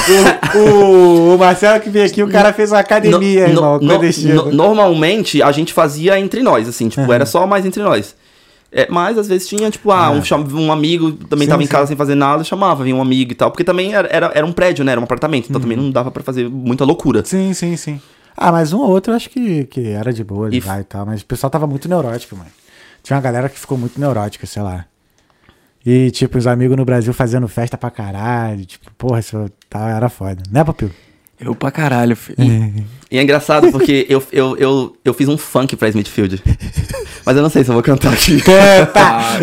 O, o- o Marcelo que veio aqui, o cara fez uma academia, No- irmão, no- no- normalmente a gente fazia entre nós, assim, tipo, era só mais entre nós. É, mas às vezes tinha, tipo, ah, um, cham- um amigo também Sim, tava em sim. casa sem fazer nada, chamava, vinha um amigo e tal. Porque também era, era, era um prédio, né? Era um apartamento, então também não dava pra fazer muita loucura. Sim, sim, sim. Ah, mas um ou outro eu acho que, que era de boa, E- vai e tal. Mas o pessoal tava muito neurótico, mano. Tinha uma galera que ficou muito neurótica, sei lá. E, tipo, os amigos no Brasil fazendo festa pra caralho. Tipo, porra, isso tá, era foda. Né, Papil? Eu pra caralho, filho. E é engraçado porque eu, eu, eu, eu fiz um funk pra Smithfield. Mas eu não sei se eu vou cantar aqui. Canta!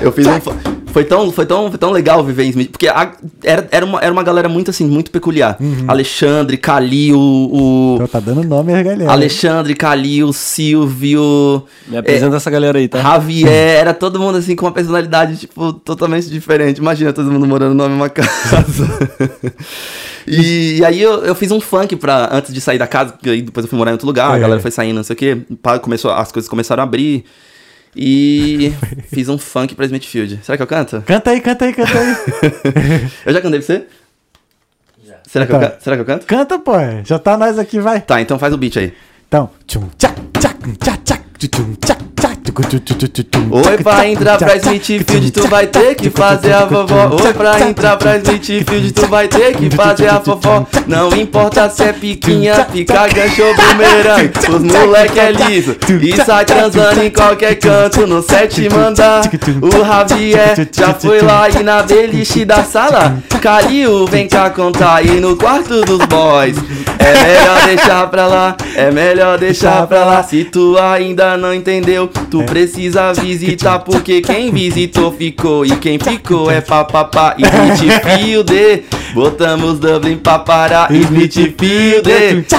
Eu fiz um. tchac. Foi tão, foi, tão, foi tão legal viver em Smith. Porque a- era, era, uma, era uma galera muito assim, muito peculiar. Alexandre, Calil, o. Então tá dando nome às galera. Alexandre, Calil, Silvio. Me apresenta essa galera aí, tá? Javier, era todo mundo assim com uma personalidade, tipo, totalmente diferente. Imagina todo mundo morando na mesma casa. e, e aí eu, eu fiz um funk pra, antes de sair da casa, porque aí depois eu fui morar em outro lugar, a É. galera foi saindo, não sei o quê. Começou, as coisas começaram a abrir. E fiz um funk pra Smithfield. Será que eu canto? Canta aí, canta aí, canta aí. Eu já cantei pra você? Será que, eu canto? Será que eu canto? Canta, pô. Já tá nós aqui, vai. Tá, então faz o beat aí. Então, tchum, tchac, tchac, tchac, tchac, tchum, tchac, Oi, pra entrar pra Smithfield tu vai ter que fazer a vovó. Oi, pra entrar pra Smithfield tu vai ter que fazer a vovó. Não importa se é piquinha, pica gancho ou bumerangue. Os moleque é liso e sai transando em qualquer canto no sétimo andar. O Javier já foi lá e na beliche da sala. Calil, vem cá contar aí no quarto dos boys. É melhor deixar pra lá, é melhor deixar pra lá. Se tu ainda não entendeu, tu precisa visitar. Porque quem visitou ficou e quem ficou é papapá. Smithfield, botamos Dublin pra parar. Smithfield,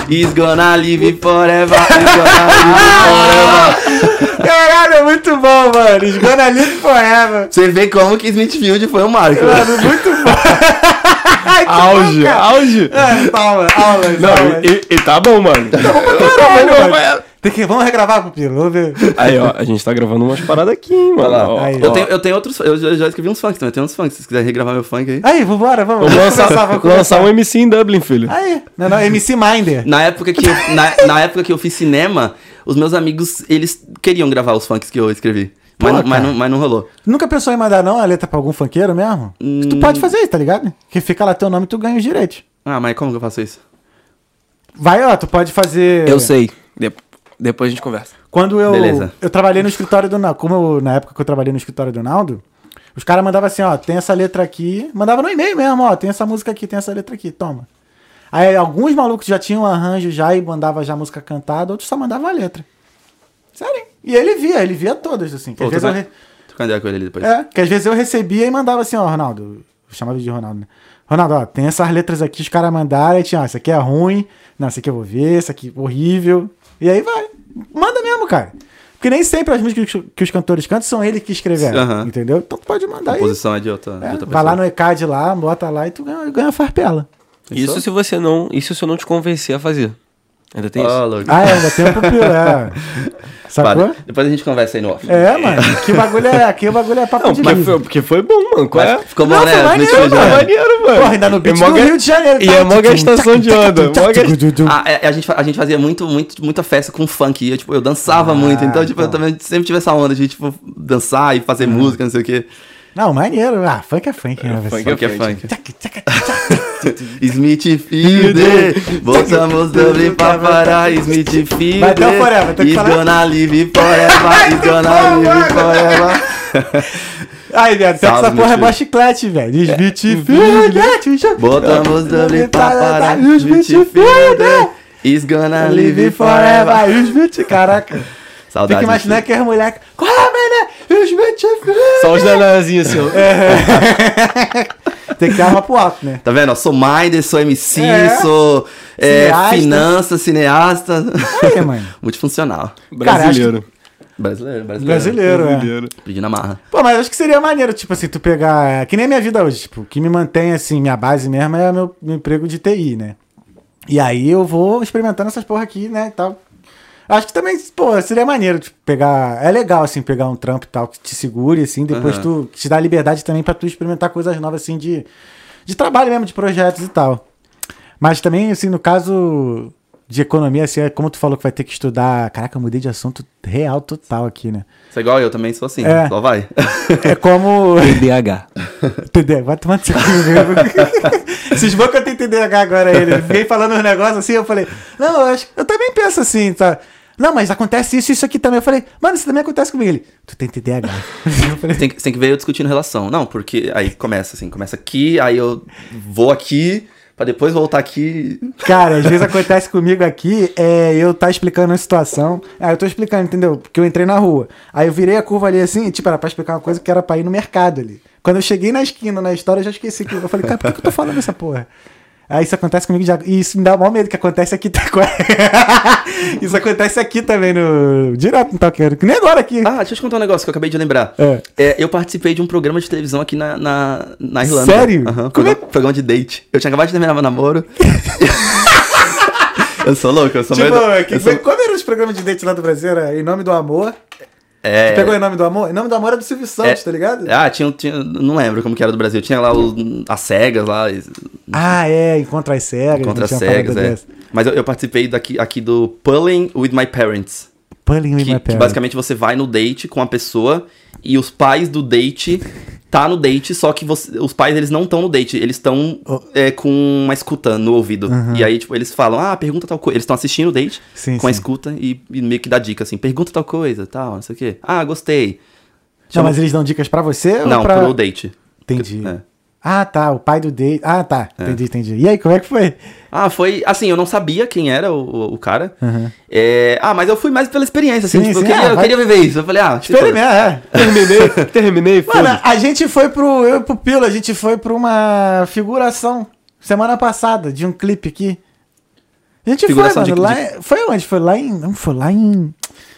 is gonna live forever. Is gonna live forever. Caralho, é muito bom, mano. It's gonna live forever. Você vê como que Smithfield foi um marco. Mano, muito bom. Ai, Auge, bom, auge. É, palma, aulas, Não, e, e tá bom, mano. Caralho, mano. Tem que, vamos regravar, Pupilo. Vamos ver. Aí, ó, a gente tá gravando umas paradas aqui, hein, mano. lá. Ó, Aí, Eu ó. tenho, eu tenho outros. Eu já, já escrevi uns funks também. Eu tenho uns funks. Se vocês quiserem regravar meu funk aí. Aí, vambora, vamos. Vamos lançar, começar, vamos lançar um MC em Dublin, filho. Aí, não, não, MC Minder. Na época que eu, na, na época que eu fiz cinema, os meus amigos, eles queriam gravar os funks que eu escrevi. Mas, Pô, não, mas, cara. não, mas não rolou. Nunca pensou em mandar não a letra pra algum funkeiro mesmo? Que Tu pode fazer isso, tá ligado? Que fica lá teu nome e tu ganha os direitos. Ah, mas como que eu faço isso? Vai, ó, tu pode fazer... Eu sei. De- depois a gente conversa. Quando eu, Beleza. eu trabalhei no escritório do Naldo, como eu- na época que eu trabalhei no escritório do Naldo, os caras mandavam assim, ó, tem essa letra aqui, mandava no e-mail mesmo, ó, tem essa música aqui, tem essa letra aqui, toma. Aí alguns malucos já tinham arranjo já e mandava já a música cantada, outros só mandavam a letra. Sério, hein? E ele via, ele via todas, assim. Que Pô, às vezes eu com re- com ele ali depois. É, que às vezes eu recebia e mandava assim, ó, Ronaldo, eu chamava de Ronaldo, né? Ronaldo, ó, tem essas letras aqui, os caras mandaram, aí tinha, ó, isso aqui é ruim, não, isso aqui eu vou ver, isso aqui é horrível. E aí vai. Manda mesmo, cara. Porque nem sempre as músicas que os- cantores cantam são eles que escreveram, Aham. entendeu? Então tu pode mandar A aí. posição é de outra, de É, outra vai lá no ECAD lá, bota lá e tu ganha, ganha a farpela. Isso se você não. Isso se eu não te convencer a fazer. Ainda tem isso? louco. Ah, é, ainda tem o pupilo, é. Sacou? Para. Depois a gente conversa aí no off. É, mano. Que bagulho é, aqui o bagulho é papo Não, de mas foi, porque foi bom, mano. Qual é? Ficou Não, bom, foi né? maneiro, Smithfield, mano. né? maneiro, mano. Porra, ainda no beat É mó do Rio de Janeiro. E tá? é mó gastação de onda. Ah, é, a, gente, a gente fazia muito, muito, muita festa com funk. E eu, tipo, eu dançava Ah, muito. Então, tipo, eu então. também sempre tive essa onda de, tipo, dançar e fazer música, não sei o quê. Não, maneiro. Ah, funk é funk, né? funk? Funk é funk. tchac, tchac. Smithfield, botamos Dublin pra parar, Smithfield. Vai até o forever, tem que falar. gonna live forever, is gonna live forever. Aí, velho, tem que essa porra é mó chiclete, velho. Desmitifica. Botamos Dublin pra parar, Smithfield. Is gonna live forever. Smith, caraca. Saudade. Fica imaginando que as moleques. Qual é, mané? Smith. Só os danazinhos assim, ó. Tem que dar uma pro alto, né? Tá vendo? Eu sou Minder, sou MC, É. sou é, Cineasta. finanças, cineasta. Aí, mano. Multifuncional. Brasileiro. Brasileiro, brasileiro. Brasileiro, é. Pedi na marra. Pô, mas acho que seria maneiro, tipo assim, tu pegar. é, Que nem a minha vida hoje, tipo, o que me mantém, assim, minha base mesmo é meu, meu emprego de TI, né? E aí eu vou experimentando essas porra aqui, né, e tal. Acho que também, pô, seria maneiro, tipo, pegar. É legal, assim, pegar um trampo e tal que te segure, assim, depois Aham. tu. te dá liberdade também pra tu experimentar coisas novas, assim, de. de trabalho mesmo, de projetos e tal. Mas também, assim, no caso de economia, assim, é como tu falou que vai ter que estudar. Caraca, eu mudei de assunto real total aqui, né? Você é igual eu também sou assim. É. Só vai. É como. TDAH. TDAH, vai tomar no seu que eu tenho TDAH agora ele. Fiquei falando uns negócios assim, eu falei, não, eu, acho, eu também penso assim, tá? Não, mas acontece isso e isso aqui também. Eu falei, mano, isso também acontece comigo. Ele, tu tem TDAH. falei, Você tem, que- tem que ver eu discutindo relação. Não, porque aí começa assim, começa aqui, aí eu vou aqui, pra depois voltar aqui. Cara, às vezes acontece comigo aqui, é, eu tá explicando uma situação. Ah, eu tô explicando, entendeu? Porque eu entrei na rua. Aí eu virei a curva ali assim, tipo, era pra explicar uma coisa que era pra ir no mercado ali. Quando eu cheguei na esquina, na história, eu já esqueci que eu falei, cara, por que que eu tô falando essa porra? Aí isso acontece comigo já. E isso me dá o maior medo que acontece aqui. isso acontece aqui também no. Direto no Talqueiro. Que nem agora aqui. Ah, deixa eu te contar um negócio que eu acabei de lembrar. É. É, eu participei de um programa de televisão aqui na, na, na Irlanda. Sério? Aham, Como é- programa, de date. Eu tinha acabado de terminar meu namoro. eu sou louco, eu sou tipo, meio... que, eu sou- como eram os programas de date lá do Brasil? Era Em Nome do Amor. É... Pegou Em Nome do Amor? Em Nome do Amor era do Silvio Santos, É. tá ligado? Ah, tinha, tinha. Não lembro como que era do Brasil. Tinha lá os, as cegas lá. Ah, é, Encontra as Cegas. Contra as cegas, é. dessa. Mas eu, eu participei daqui, aqui do Pulling with My Parents. Pulling Que, que basicamente você vai no date com a pessoa e os pais do date tá no date, só que você- os pais eles não estão no date, eles estão Oh. é, com uma escuta no ouvido. E aí, tipo, eles falam, ah, pergunta tal coisa. Eles estão assistindo o date Sim, com a sim. escuta e, e meio que dá dica, assim, pergunta tal coisa, tal, não sei o quê. Ah, gostei. Não, mas eles dão dicas pra você ou Não, pra... pro date. Entendi. É. Ah, tá, o pai do date. Ah, tá, entendi, entendi. E aí, como é que foi? Ah, foi. Assim, eu não sabia quem era o, o- cara. Uhum. É, ah, mas eu fui mais pela experiência, assim. Sim, tipo, sim, eu, queria, ah, eu queria viver isso. Eu falei, ah, Experimenta, é. Terminei, terminei, Mano, foda a gente foi pro. Eu e pro Pilo, a gente foi pra uma figuração semana passada de um clipe aqui. A gente Figuração foi, de- mano. de- Lá, em- Foi onde? Foi lá em. Não, foi lá em.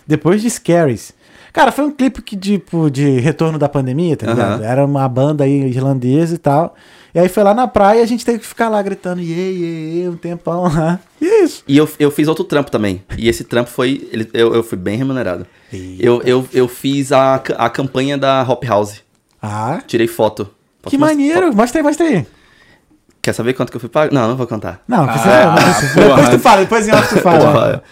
Depois de Scaries. Cara, foi um clipe que, tipo, de retorno da pandemia, tá ligado? Aham. Era uma banda aí irlandesa e tal. E aí foi lá na praia e a gente teve que ficar lá gritando, iê, iê, iê, um tempão lá. E é isso. E eu, eu fiz outro trampo também. E esse trampo foi. ele- eu, eu fui bem remunerado. Eu, eu, eu fiz a, a campanha da Hop House. Ah, Tirei foto. Posso que maneiro. Mostra aí, mostra aí. Quer saber quanto que eu fui pago? Não, não vou contar. Não, precisa, Ah, não precisa. porra. Depois tu fala, depois em off tu fala.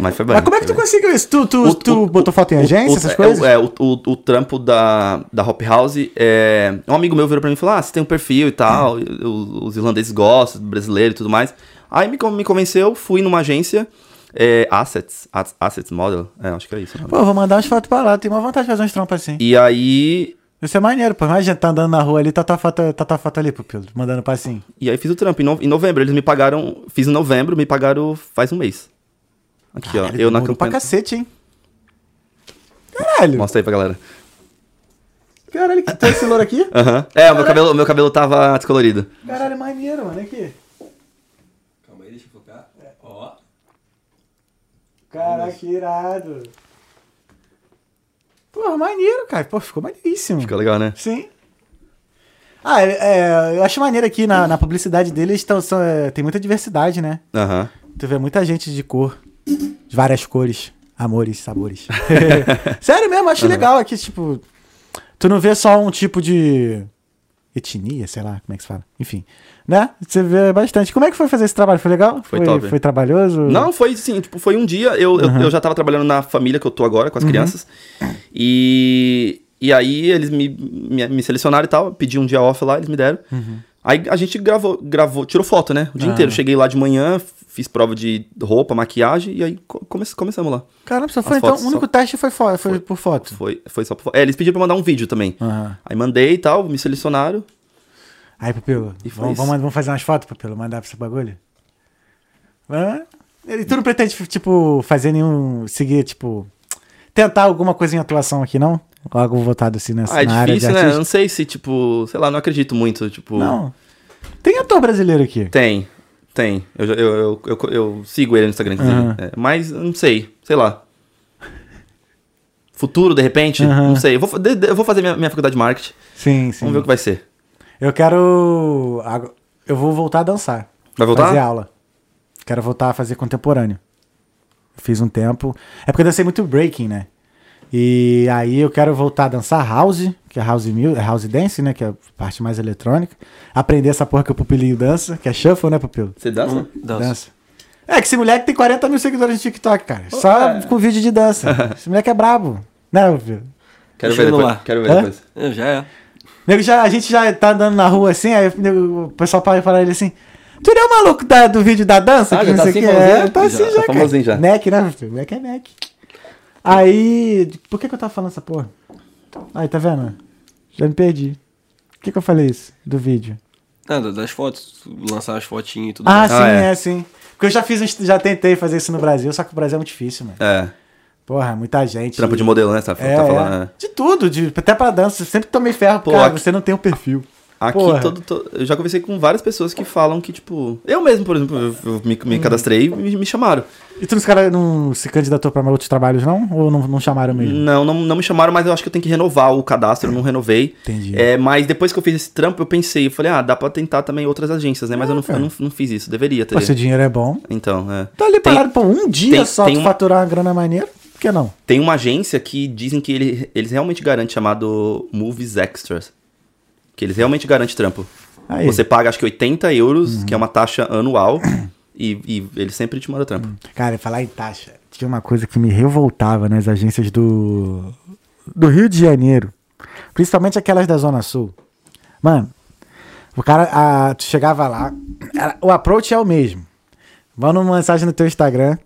Mas foi bem. Mas como é que tu bem. conseguiu isso? Tu, tu, O- tu o- botou foto em agência, o- essas coisas? É, o, o, o trampo da, da Hop House, é, um amigo meu virou pra mim e falou, ah, você tem um perfil e tal, os, os irlandeses gostam, brasileiro e tudo mais. Aí me, me convenceu, fui numa agência, é, Assets, As- Assets Model, é, acho que é isso. Pô, vou mandar umas fotos pra lá. Tenho uma vontade de fazer uns trampos assim. E aí, Isso é maneiro, pô. Imagina, tá andando na rua ali, tá tua foto, tá tua foto ali, pupilo. Mandando passinho. e aí fiz o trampo, em, no- em novembro, eles me pagaram, fiz em novembro, me pagaram faz um mês. Aqui, ó, Caralho, eu na demorou pra campanha... cacete, hein? Caralho. Mostra aí pra galera. Caralho, que tem esse louro aqui? Aham. É, o meu cabelo, meu cabelo tava descolorido. Caralho, maneiro, mano. Aqui. Calma aí, deixa eu focar. Ó. Caralho, que irado. Pô, maneiro, cara. Pô, ficou maneiríssimo. Ficou legal, né? Sim. Ah, é, é, eu acho maneiro aqui na, na publicidade deles, tão, são, é, tem muita diversidade, né? Aham. Tu vê muita gente de cor, de várias cores, amores, sabores. Sério mesmo, acho legal aqui, tipo, tu não vê só um tipo de etnia, sei lá, como é que se fala. Enfim, né? Você vê bastante. Como é que foi fazer esse trabalho? Foi legal? Foi top. Foi trabalhoso? Não, foi sim, tipo, foi um dia, eu, eu, eu já tava trabalhando na família que eu tô agora, com as crianças, e, e aí eles me, me, me selecionaram e tal, pedi um dia off lá, eles me deram. Aí a gente gravou, gravou, tirou foto, né, o dia Ah. inteiro. Cheguei lá de manhã, fiz prova de roupa, maquiagem, e aí co- come, começamos lá. Caramba, só As foi então. O único só- teste foi, fo- foi, por foto. Foi, foi só por foto. É, eles pediram pra mandar um vídeo também. Aham. Aí mandei e tal, me selecionaram. Aí, Pupilo, E foi vamos, vamos, vamos fazer umas fotos, Pupilo, mandar pra esse bagulho? Hã? E tu não pretende, tipo, fazer nenhum. seguir, tipo. tentar alguma coisa em atuação aqui, não? Algo voltado assim nessa Ah, é área de difícil, né? Eu não sei se, tipo, sei lá, não acredito muito, tipo... Não. Tem ator brasileiro aqui. Tem, tem. Eu, eu, eu, eu, eu sigo ele no Instagram. Aham. É, mas não sei, sei lá. Futuro, de repente? Aham. Não sei. Eu vou, de- de- eu vou fazer minha, minha faculdade de marketing. Sim, sim. Vamos ver o que vai ser. Eu quero. Eu vou voltar a dançar. Vai voltar? Fazer aula. Quero voltar a fazer contemporâneo. Fiz um tempo. É porque eu dancei muito breaking, né? E aí eu quero voltar a dançar house, que é house, mu- é house dance, né? Que é a parte mais eletrônica. Aprender essa porra que o pupilinho dança, que é shuffle, né, pupilo? Você dança? Dança. É que esse moleque tem 40 mil seguidores no TikTok, cara. Só com vídeo de dança. esse moleque é brabo. Né, pupilo? Quero ver depois. lá. Quero ver depois. É, já é. Nego já, a gente já tá andando na rua assim, aí nego- o pessoal para para ele assim: Tu não é o maluco da- do vídeo da dança? Ah, que já não tá sei assim, que é. Tá Já, assim tá já, cara. famosinho já. Neck, né, meu filho? Neck é neck. Aí, por que que eu tava falando essa porra? Aí, tá vendo? Já me perdi. Por que que eu falei isso do vídeo? Nada, das fotos, lançar as fotinhas e tudo Ah, mais. sim, Ah, é. é. sim. Porque eu já fiz, já tentei fazer isso no Brasil, só que o Brasil é muito difícil, mano. É. Porra, muita gente. Trampo de modelo, né? Tá, tá É, falando. é. né? De tudo, de, até pra dança. Eu sempre tomei ferro, Pô, cara, aqui- você não tem o perfil. Aqui, Porra. todo, todo- eu já conversei com várias pessoas que falam que, tipo. Eu mesmo, por exemplo, eu, eu me, Hum. me cadastrei e me, me chamaram. E tu nos cara não se candidatou pra outros trabalhos, não? Ou não, não chamaram mesmo? Não, não, não me chamaram, mas eu acho que eu tenho que renovar o cadastro, eu não renovei. Entendi. É, mas depois que eu fiz esse trampo, eu pensei, eu falei, ah, dá pra tentar também outras agências, né? Mas eu, não, eu não, não fiz isso, deveria ter. Pô, se o dinheiro é bom. Então, é. Tá ali parado, pô, um dia tem- só tem tu faturar uma grana maneira, por que não? Tem uma agência que dizem que ele- eles realmente garantem, chamado Movies Extras. Que eles realmente garantem trampo. Aí. Você paga acho que 80 euros, Uhum. que é uma taxa anual, e, e ele sempre te manda trampo. Cara, falar em taxa, tinha uma coisa que me revoltava nas agências do, do Rio de Janeiro. Principalmente aquelas da Zona Sul. Mano, o cara, a- tu chegava lá, era- o approach é o mesmo. Manda uma mensagem no teu Instagram,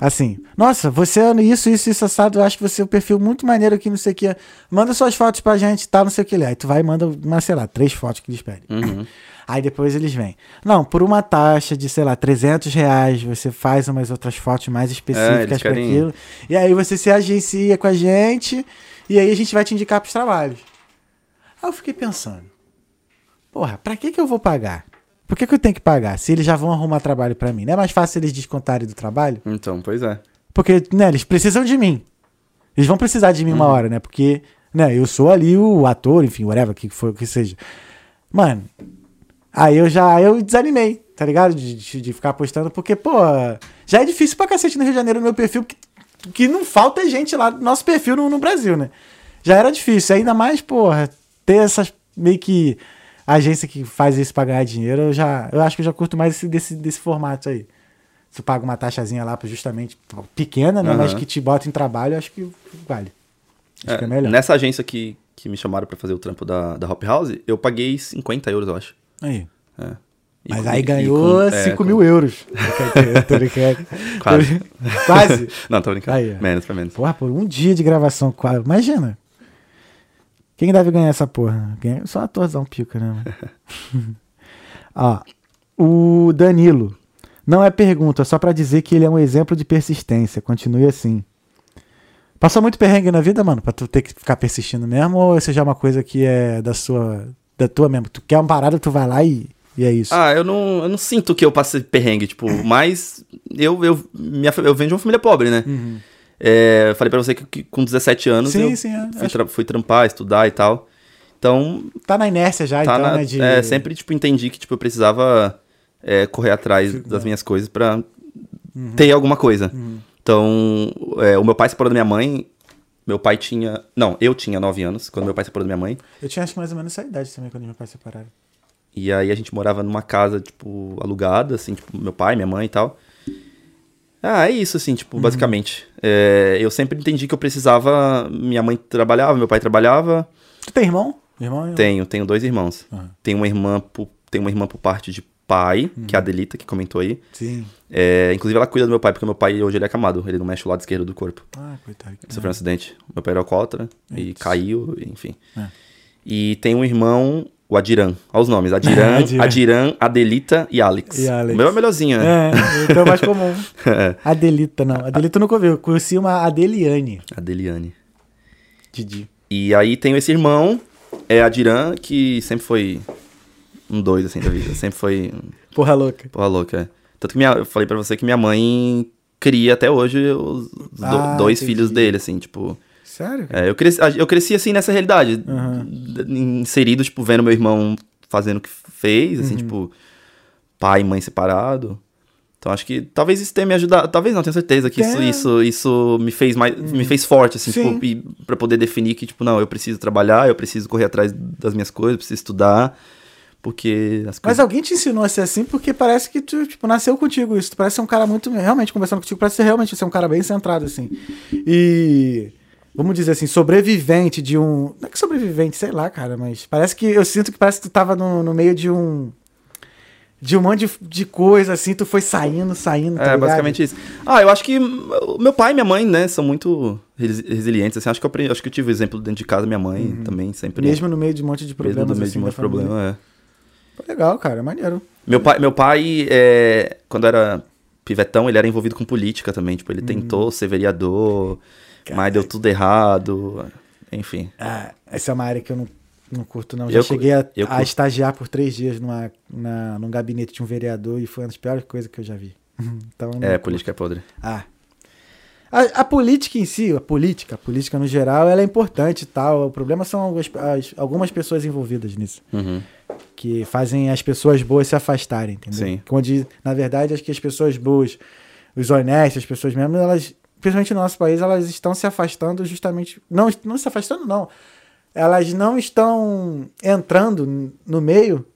assim, nossa, você é isso, isso, isso, assado, eu acho que você é um perfil muito maneiro aqui, não sei o que. Manda suas fotos pra gente, tá, não sei o que. Aí tu vai e manda, uma, sei lá, três fotos que eles pedem. Uhum. Aí depois eles vêm. Não, por uma taxa de, sei lá, 300 reais, você faz umas outras fotos mais específicas É, para aquilo. E aí você se agencia com a gente e aí a gente vai te indicar pros trabalhos. Aí eu fiquei pensando, porra, pra que que eu vou pagar? Por que que eu tenho que pagar? Se eles já vão arrumar trabalho pra mim. Não é mais fácil eles descontarem do trabalho? Então, pois é. Porque, né, eles precisam de mim. Eles vão precisar de mim uma hora, né? Porque, né, eu sou ali o ator, enfim, whatever, que for que seja. Mano, aí eu já, aí eu desanimei, tá ligado? De, de, de ficar postando, porque, pô, já é difícil pra cacete no Rio de Janeiro no meu perfil, que, que não falta gente lá no nosso perfil no, no Brasil, né? Já era difícil, ainda mais, porra, ter essas meio que agência que faz isso pra ganhar dinheiro, eu já, eu acho que eu já curto mais esse, desse, desse formato aí. Você paga uma taxazinha lá justamente pequena, né? Aham. Mas que te bota em trabalho, eu acho que vale. Acho que é melhor. Nessa agência que, que me chamaram pra fazer o trampo da, da Hop House, eu paguei 50 euros, eu acho. Aí. É. E Mas com- aí ganhou com- é, 5 com- mil euros. Tô brincando. Quase. Quase. Não, tô brincando. Aí, menos, pra menos. Porra, por um dia de gravação, quase. Imagina. Quem deve ganhar essa porra? Ganha só atorzão pica, né? mano? Ó, o Danilo. Não é pergunta, só pra dizer que ele é um exemplo de persistência. Continue assim. Passou muito perrengue na vida, mano, pra tu ter que ficar persistindo mesmo? Ou isso já é uma coisa que é da sua. da tua mesmo? Tu quer uma parada, tu vai lá e, e é isso. Ah, eu não, eu não sinto que eu passei perrengue, tipo, mas eu, eu, minha, eu venho de uma família pobre, né? É, falei pra você que, que com 17 anos Sim, eu sim, é. fui, tra- fui trampar, estudar e tal. Então, Tá na inércia já, tá então, na- né? De... é, sempre, tipo, entendi que, tipo, eu precisava é, correr atrás das minhas coisas pra Uhum. ter alguma coisa. Então, é, o meu pai separou da minha mãe, meu pai tinha... Não, eu tinha 9 anos, quando meu pai separou da minha mãe. Eu tinha acho que mais ou menos essa idade também, quando meu pai separaram. E aí a gente morava numa casa, tipo, alugada, assim, tipo, meu pai, minha mãe e tal. Ah, é isso, assim, tipo, basicamente. É, eu sempre entendi que eu precisava. Minha mãe trabalhava, meu pai trabalhava. Tu tem irmão? Irmão? irmão? Tenho, tenho dois irmãos. Ah. Tenho uma irmã por, tenho uma irmã por parte de pai, que é a Adelita, que comentou aí. Sim. É, inclusive ela cuida do meu pai, porque meu pai hoje ele é acamado, ele não mexe o lado esquerdo do corpo. Ah, coitado. Ele sofreu um acidente. Meu pai era alcoólatra e caiu, enfim. É. E tem um irmão, o Adiran. Olha os nomes: Adiran, Adiran. Adiran, Adelita e Alex. E Alex. O meu é o melhorzinho, né? É, então é mais comum. É. Adelita, não. Adelita eu nunca ouvi. Eu conheci uma Adeliane. Adeliane. Didi. E aí tem esse irmão, é Adiran, que sempre foi um doido, assim, da vida. Sempre foi Porra louca. porra louca. é. Tanto que minha, eu falei pra você que minha mãe cria até hoje os do- Ah, dois entendi. filhos dele, assim, tipo... Sério? É, eu, cresci, eu cresci assim nessa realidade. D- Inserido, tipo, vendo meu irmão fazendo o que fez, Uhum. assim, tipo, pai e mãe separado. Então acho que talvez isso tenha me ajudado. Talvez não, tenho certeza que isso, Tem. isso, isso me fez mais. Me fez forte, assim, Sim. tipo, pra poder definir que, tipo, não, eu preciso trabalhar, eu preciso correr atrás das minhas coisas, eu preciso estudar. Porque as Mas coisas. alguém te ensinou a ser assim porque parece que tu, tipo, nasceu contigo isso. Tu parece ser um cara muito. Realmente, conversando contigo, parece ser realmente ser um cara bem centrado, assim. E. Vamos dizer assim, sobrevivente de um. Não é que sobrevivente, sei lá, cara, mas parece que. Eu sinto que parece que tu tava no, no meio de um. De um monte de, de coisa, assim, tu foi saindo, saindo, tá É, ligado? basicamente isso. Ah, eu acho que meu pai e minha mãe, né, são muito resi- resilientes, assim, acho que eu acho que eu tive o exemplo dentro de casa, minha mãe também sempre... Mesmo no meio de um monte de mesmo problemas, no meio assim, de um da monte de problema, é. Legal, cara, maneiro. Meu pai, meu pai é, quando era pivetão, ele era envolvido com política também, tipo, ele tentou ser vereador, mas deu tudo errado, enfim. Ah, essa é uma área que eu não, não curto, não. Já Eu- cheguei a, eu a estagiar por três dias numa, na, num gabinete de um vereador e foi uma das piores coisas que eu já vi. Então, É, política é podre. Ah. A, a política em si, a política, a política no geral, ela é importante e tal. O problema são algumas, as- algumas pessoas envolvidas nisso. Uhum. Que fazem as pessoas boas se afastarem, entendeu? Sim. Onde, na verdade, acho que as pessoas boas, os honestos, as pessoas mesmo, elas, principalmente no nosso país, elas estão se afastando justamente. Não, não se afastando, não. Elas não estão entrando no meio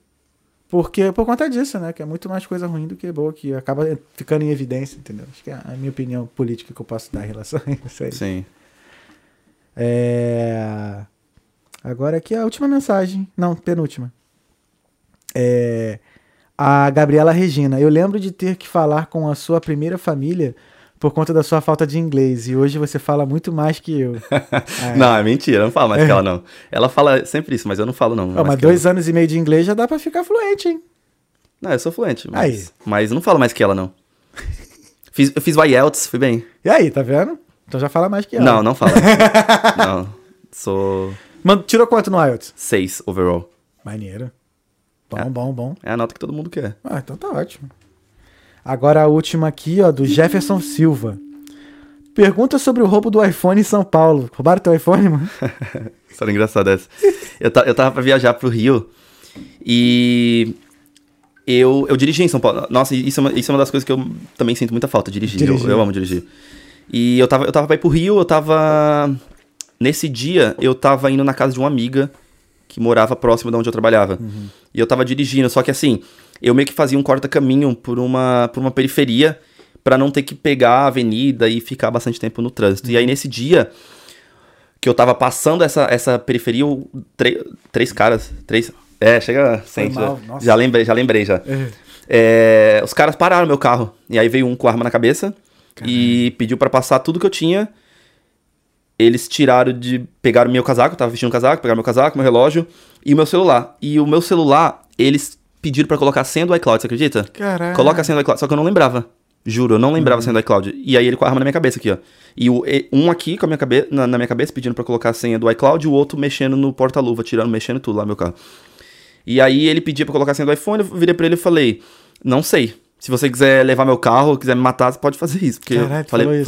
porque por conta disso, né? Que é muito mais coisa ruim do que boa, que acaba ficando em evidência, entendeu? Acho que é a minha opinião política que eu posso dar em relação a isso aí. Sim. É... Agora aqui a última mensagem. Não, penúltima. É... A Gabriela Regina. Eu lembro de ter que falar com a sua primeira família por conta da sua falta de inglês. E hoje você fala muito mais que eu. É. Não, é mentira, eu não falo mais que ela, não. Ela fala sempre isso, mas eu não falo, não. Mas que ela. dois anos e meio de inglês já dá pra ficar fluente, hein? Não, eu sou fluente, mas, Aí. mas não falo mais que ela, não. Fiz, eu fiz o IELTS, fui bem. E aí, tá vendo? Então já fala mais que ela. Não, não fala. não, sou Mano, tirou quanto no IELTS? seis overall. Maneiro. Bom, É. bom, bom. É a nota que todo mundo quer. Ah, então tá ótimo. Agora a última aqui, ó, do Jefferson Silva. Pergunta sobre o roubo do iPhone em São Paulo. Roubaram teu iPhone, mano? História engraçada essa. Eu, ta- eu tava pra viajar pro Rio e eu, eu dirigi em São Paulo. Nossa, isso é, uma, isso é uma das coisas que eu também sinto muita falta, dirigir. Eu, Dirigir. eu amo dirigir. E eu tava, eu tava pra ir pro Rio, eu tava... Nesse dia, eu tava indo na casa de uma amiga que morava próximo de onde eu trabalhava. E eu tava dirigindo, só que assim, eu meio que fazia um corta-caminho por uma, por uma periferia pra não ter que pegar a avenida e ficar bastante tempo no trânsito. E aí, nesse dia, que eu tava passando essa, essa periferia, três caras, três... É, chega... Sente, já, já lembrei, já lembrei já. É, os caras pararam meu carro. E aí veio um com arma na cabeça e pediu pra passar tudo que eu tinha. Eles tiraram de. Pegaram meu casaco, eu tava vestindo um casaco, pegaram meu casaco, meu relógio e o meu celular. E o meu celular, eles pediram pra colocar a senha do iCloud, você acredita? Caralho. Coloca a senha do iCloud, só que eu não lembrava. Juro, eu não lembrava a senha do iCloud. E aí ele com a arma na minha cabeça aqui, ó. E o, um aqui com a minha cabe na, na minha cabeça pedindo pra colocar a senha do iCloud e o outro mexendo no porta-luva, tirando, mexendo tudo lá no meu carro. E aí ele pedia pra colocar a senha do iPhone, eu virei pra ele e falei, não sei. Se você quiser levar meu carro, quiser me matar, você pode fazer isso. Porque Caralho, eu falei, isso.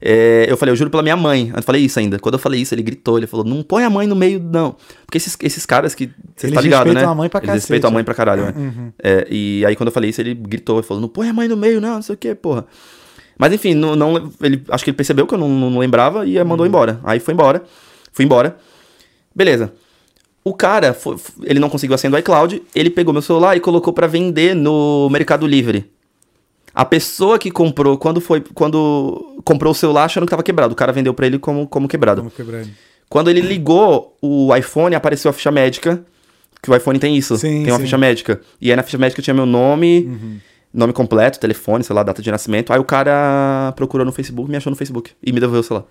É, eu falei, eu juro pela minha mãe. Eu falei isso ainda. Quando eu falei isso, ele gritou, ele falou, não põe a mãe no meio, não. Porque esses, esses caras que. Você tá ligado, né? a mãe pra Eles cacete, respeitam a mãe é. pra caralho, né? Uhum. É, e aí quando eu falei isso, ele gritou e falou, não põe a mãe no meio, não, não sei o que, porra. Mas enfim, não, não- ele, acho que ele percebeu que eu não, não lembrava e aí Uhum. mandou embora. Aí foi embora. Fui embora. Beleza. O cara, foi- ele não conseguiu a senha do iCloud, ele pegou meu celular e colocou pra vender no Mercado Livre. A pessoa que comprou, quando foi, quando comprou o celular achando que tava quebrado, o cara vendeu pra ele como, como quebrado. Vamos quebrando. Quando ele ligou o iPhone, apareceu a ficha médica, que o iPhone tem isso, Sim, tem uma sim. ficha médica. E aí na ficha médica tinha meu nome, nome completo, telefone, sei lá, data de nascimento. Aí o cara procurou no Facebook, me achou no Facebook e me devolveu o celular.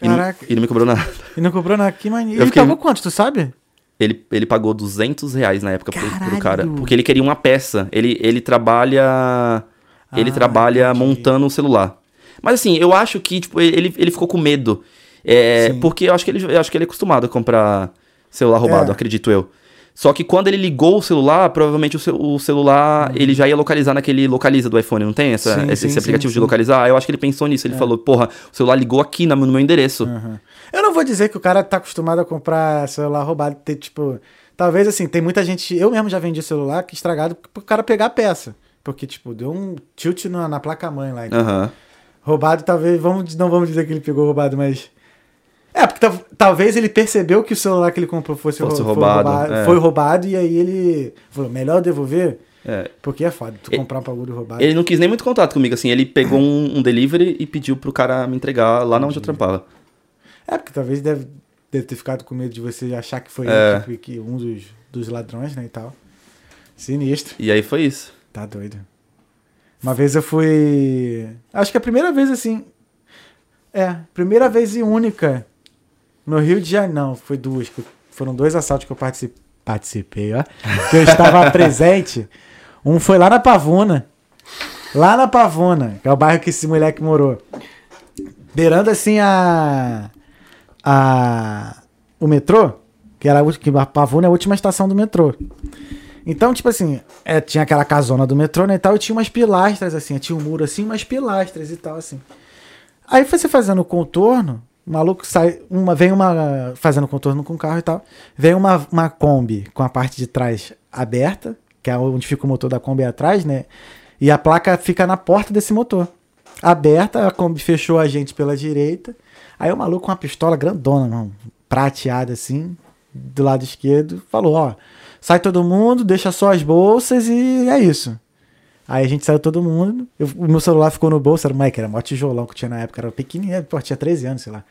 E não, Caraca. e não me cobrou nada. E não comprou nada. Que maneiro. Eu Ele fiquei- pagou quanto, tu sabe? Ele, ele pagou 200 reais na época pro, pro cara. Porque ele queria uma peça. Ele, ele trabalha. Ele Ah, trabalha entendi. montando o celular. Mas assim, eu acho que, tipo, ele, ele ficou com medo. É, porque eu acho, que ele, eu acho que ele é acostumado a comprar celular roubado, É. acredito eu. Só que quando ele ligou o celular, provavelmente o, ce- o celular ele já ia localizar naquele localiza do iPhone, não tem essa, Uhum. Sim, esse, esse sim, aplicativo sim, de localizar? Eu acho que ele pensou nisso. Ele falou, porra, o celular ligou aqui no meu endereço. Aham. Eu não vou dizer que o cara tá acostumado a comprar celular roubado, ter tipo. Talvez assim, tem muita gente. Eu mesmo já vendi celular que estragado pro cara pegar a peça. Porque, tipo, deu um tilt na, na placa-mãe lá. então. Aham. Roubado, talvez. Vamos, não vamos dizer que ele pegou roubado, mas. É, porque tal- talvez ele percebeu que o celular que ele comprou fosse, Fosse rou- foi roubado, roubado, é. foi roubado e aí ele falou: melhor devolver, É. porque é foda. Tu Ele- comprar um bagulho roubado. Ele não quis nem muito contato comigo, assim. Ele pegou um, um delivery e pediu pro cara me entregar lá onde eu trampava. É, porque talvez deve, deve ter ficado com medo de você achar que foi É. ele que, que um dos, dos ladrões, né, e tal. Sinistro. E aí foi isso. Tá doido. Uma vez eu fui. Acho que a primeira vez assim. É, primeira vez e única. No Rio de Janeiro. Não, foi duas. Foram dois assaltos que eu partici- participei, ó. Que eu estava presente. Um foi lá na Pavuna. Lá na Pavuna, que é o bairro que esse moleque morou. Beirando assim a. a o metrô, que era a, ulti- que a Pavuna é a última estação do metrô. Então, tipo assim, é, tinha aquela casona do metrô, né, e tal, e tinha umas pilastras, assim, tinha um muro assim, umas pilastras e tal, assim. Aí você fazendo o contorno, o maluco sai, uma, vem uma, fazendo contorno com o carro e tal, vem uma, uma Kombi com a parte de trás aberta, que é onde fica o motor da Kombi atrás, né, e a placa fica na porta desse motor. Aberta, a Kombi fechou a gente pela direita, aí o maluco com uma pistola grandona, mano, prateada assim, do lado esquerdo, falou, ó, sai todo mundo, deixa só as bolsas e é isso. Aí a gente saiu todo mundo, eu- o meu celular ficou no bolso, era, Mike, era mó tijolão que tinha na época, era pequenininho, pô, tinha 13 anos, sei lá.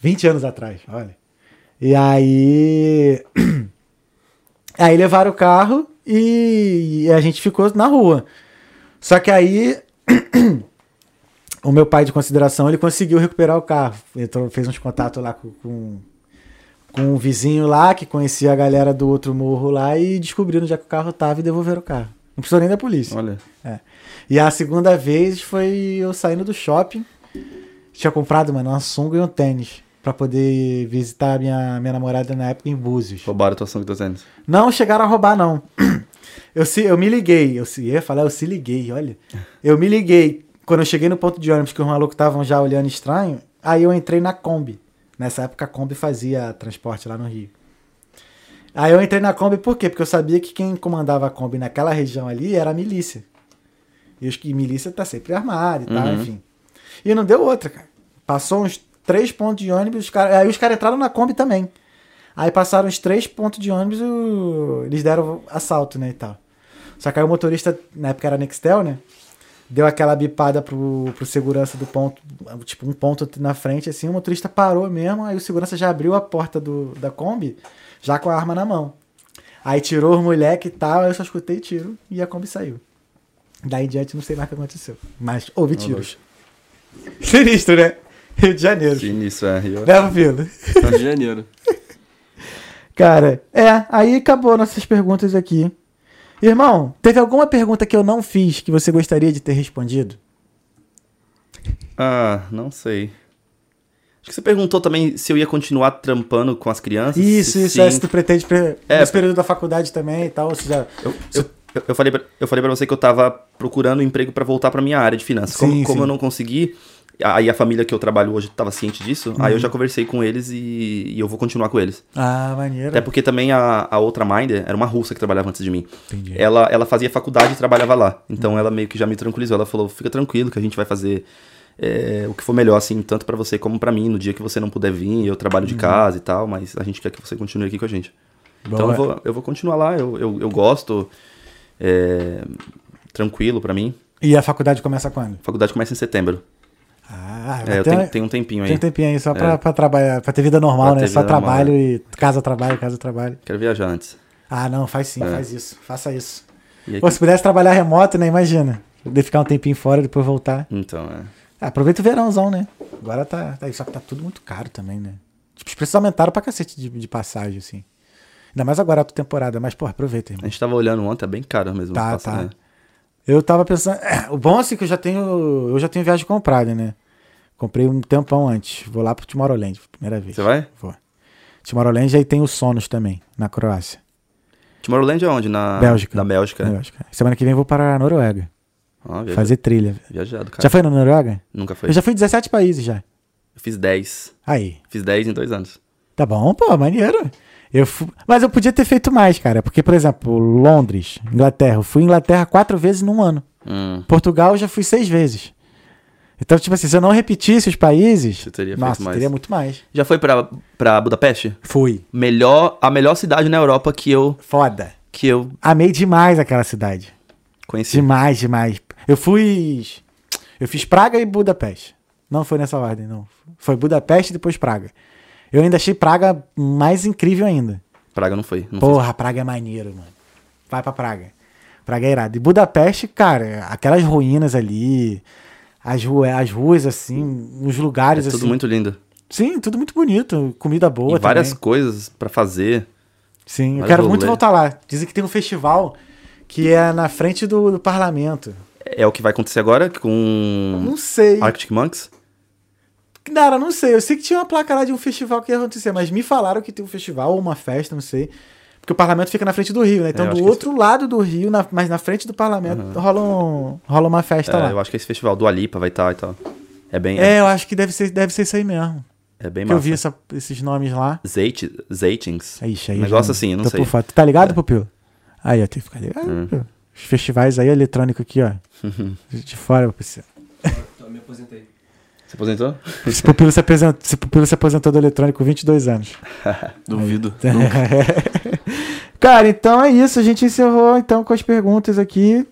20 anos atrás, olha. E aí... aí levaram o carro e, e a gente ficou na rua. Só que aí... o meu pai de consideração, ele conseguiu recuperar o carro. Entrou, fez uns contatos lá com, com, com um vizinho lá que conhecia a galera do outro morro lá e descobriram onde é que o carro tava e devolveram o carro. Não precisou nem da polícia. Olha. É. E a segunda vez foi eu saindo do shopping. Tinha comprado, mano, uma sunga e um tênis. Pra poder visitar a minha, minha namorada na época em Búzios. Roubaram tua sangue dos tênis. Não chegaram a roubar, não. Eu, se, eu me liguei. Eu se, ia falar, eu se liguei, olha. Eu me liguei. Quando eu cheguei no ponto de ônibus, que os malucos estavam já olhando estranho, aí eu entrei na Kombi. Nessa época a Kombi fazia transporte lá no Rio. Aí eu entrei na Kombi por quê? Porque eu sabia que quem comandava a Kombi naquela região ali era a milícia. E os que milícia tá sempre armado e tal, Uhum. enfim. E não deu outra, cara. Passou uns três pontos de ônibus, os cara, aí os caras entraram na Kombi também. Aí passaram os três pontos de ônibus, o- eles deram assalto, né, e tal. Só que aí o motorista, na época era Nextel, né? Deu aquela bipada pro, pro segurança do ponto, tipo, um ponto na frente, assim, o motorista parou mesmo, aí o segurança já abriu a porta do, da Kombi, já com a arma na mão. Aí tirou os moleque e tal, aí eu só escutei tiro e a Kombi saiu. Daí em diante não sei mais o que aconteceu. Mas houve tiros. Sinistro, né? Rio de Janeiro. Sim, isso é. Rio. Né, Pupilo? Rio de Janeiro. Cara, é, aí acabou nossas perguntas aqui. Irmão, teve alguma pergunta que eu não fiz que você gostaria de ter respondido? Ah, não sei. Acho que você perguntou também se eu ia continuar trampando com as crianças. Isso, se isso, sim. é, se tu pretende pre... É. nesse período da faculdade também e tal, ou seja, Eu, eu, eu- falei pra, eu falei pra você que eu tava procurando um emprego pra voltar pra minha área de finanças. Como, Sim, como sim. eu não consegui, aí a família que eu trabalho hoje tava ciente disso, aí Uhum. eu já conversei com eles e, e eu vou continuar com eles. ah, maneiro. Até porque também a, a outra Minder era uma russa que trabalhava antes de mim. Entendi. Ela, ela fazia faculdade e trabalhava lá. Então ela meio que já me tranquilizou. Ela falou: fica tranquilo que a gente vai fazer é, o que for melhor, assim, tanto pra você como pra mim. No dia que você não puder vir, eu trabalho de casa e tal, mas a gente quer que você continue aqui com a gente. Então eu vou, eu vou continuar lá, eu, eu, eu gosto. é, tranquilo pra mim. E a faculdade começa quando? A faculdade começa em setembro. Ah, É, eu tem, um tempinho aí. tem um tempinho aí só pra, É. pra trabalhar, pra ter vida normal, Pra né? Só vida normal, trabalho e casa, trabalho, casa, trabalho. Quero viajar antes. Ah, não, faz sim, É. faz isso. Faça isso. Aí- Pô, se pudesse trabalhar remoto, né? Imagina. Poder ficar um tempinho fora e depois voltar. Então, é. Ah, aproveita o verãozão, né? Agora tá, tá só que tá tudo muito caro também, né? Tipo, os preços aumentaram pra cacete de, de passagem, assim. Ainda mais agora a temporada, mas, pô, aproveita, irmão. A gente tava olhando ontem, é bem caro mesmo. Tá, passar, tá. né? Eu tava pensando. é, o bom assim que eu já tenho. Eu já tenho viagem comprada, né? Comprei um tempão antes. Vou lá pro Tomorrowland, primeira vez. Você vai? Vou. Tomorrowland aí tem o Sonos também, na Croácia. Tomorrowland é onde? Na Bélgica. Da Bélgica. Bélgica. Semana que vem eu vou para a Noruega. Viaja- Fazer trilha. Viajado, cara. Já foi na Noruega? Nunca foi. Eu já fui em 17 países já. Eu fiz 10. Aí. Fiz 10 em dois anos. Tá bom, pô, maneiro. Eu Mas eu podia ter feito mais, cara. Porque, por exemplo, Londres, Inglaterra. Eu fui em Inglaterra quatro vezes num ano. Hum, Portugal eu já fui seis vezes. Então, tipo assim, se eu não repetisse os países, Você teria feito nossa, mais. teria muito mais. Já foi pra, pra Budapeste? Fui. Melhor, a melhor cidade na Europa que eu, Foda. que eu Amei demais aquela cidade. conheci. Demais, demais. Eu fui. Eu fiz Praga e Budapeste. Não foi nessa ordem, não. Foi Budapeste e depois Praga. Eu ainda achei Praga mais incrível ainda. Praga não foi. Não Porra, Praga é maneiro, mano. vai pra Praga. Praga é irado. E Budapeste, cara, aquelas ruínas ali, as, ru as ruas, assim, os lugares, É tudo assim. muito lindo. Sim, tudo muito bonito. Comida boa e várias também. coisas pra fazer. Sim, eu quero muito rolê. voltar lá. Dizem que tem um festival que é na frente do, do parlamento. É o que vai acontecer agora com Não sei. Arctic Monks? Cara, não sei. Eu sei que tinha uma placa lá de um festival que ia acontecer, mas me falaram que tem um festival ou uma festa, não sei. Porque o parlamento fica na frente do rio, né? Então, É, eu do outro lado do rio, na- mas na frente do parlamento, rola, um, rola uma festa É, lá. eu acho que esse festival do Alipa vai estar e tal. É bem, É, é, eu acho que deve ser, deve ser isso aí mesmo. é bem Porque eu massa. vi essa- esses nomes lá. Zeit, Zeitings. Ixi, aí Um eu negócio assim, eu não sei. por tá ligado, Pupilo? Aí, ó, tem que ficar ligado. Hum. Os festivais aí, eletrônico aqui, ó. De fora, Pupilo. me aposentei. Você aposentou? Esse Pupilo se aposentou, esse Pupilo se aposentou do eletrônico com 22 anos. Duvido. Cara, então é isso. A gente encerrou então com as perguntas aqui.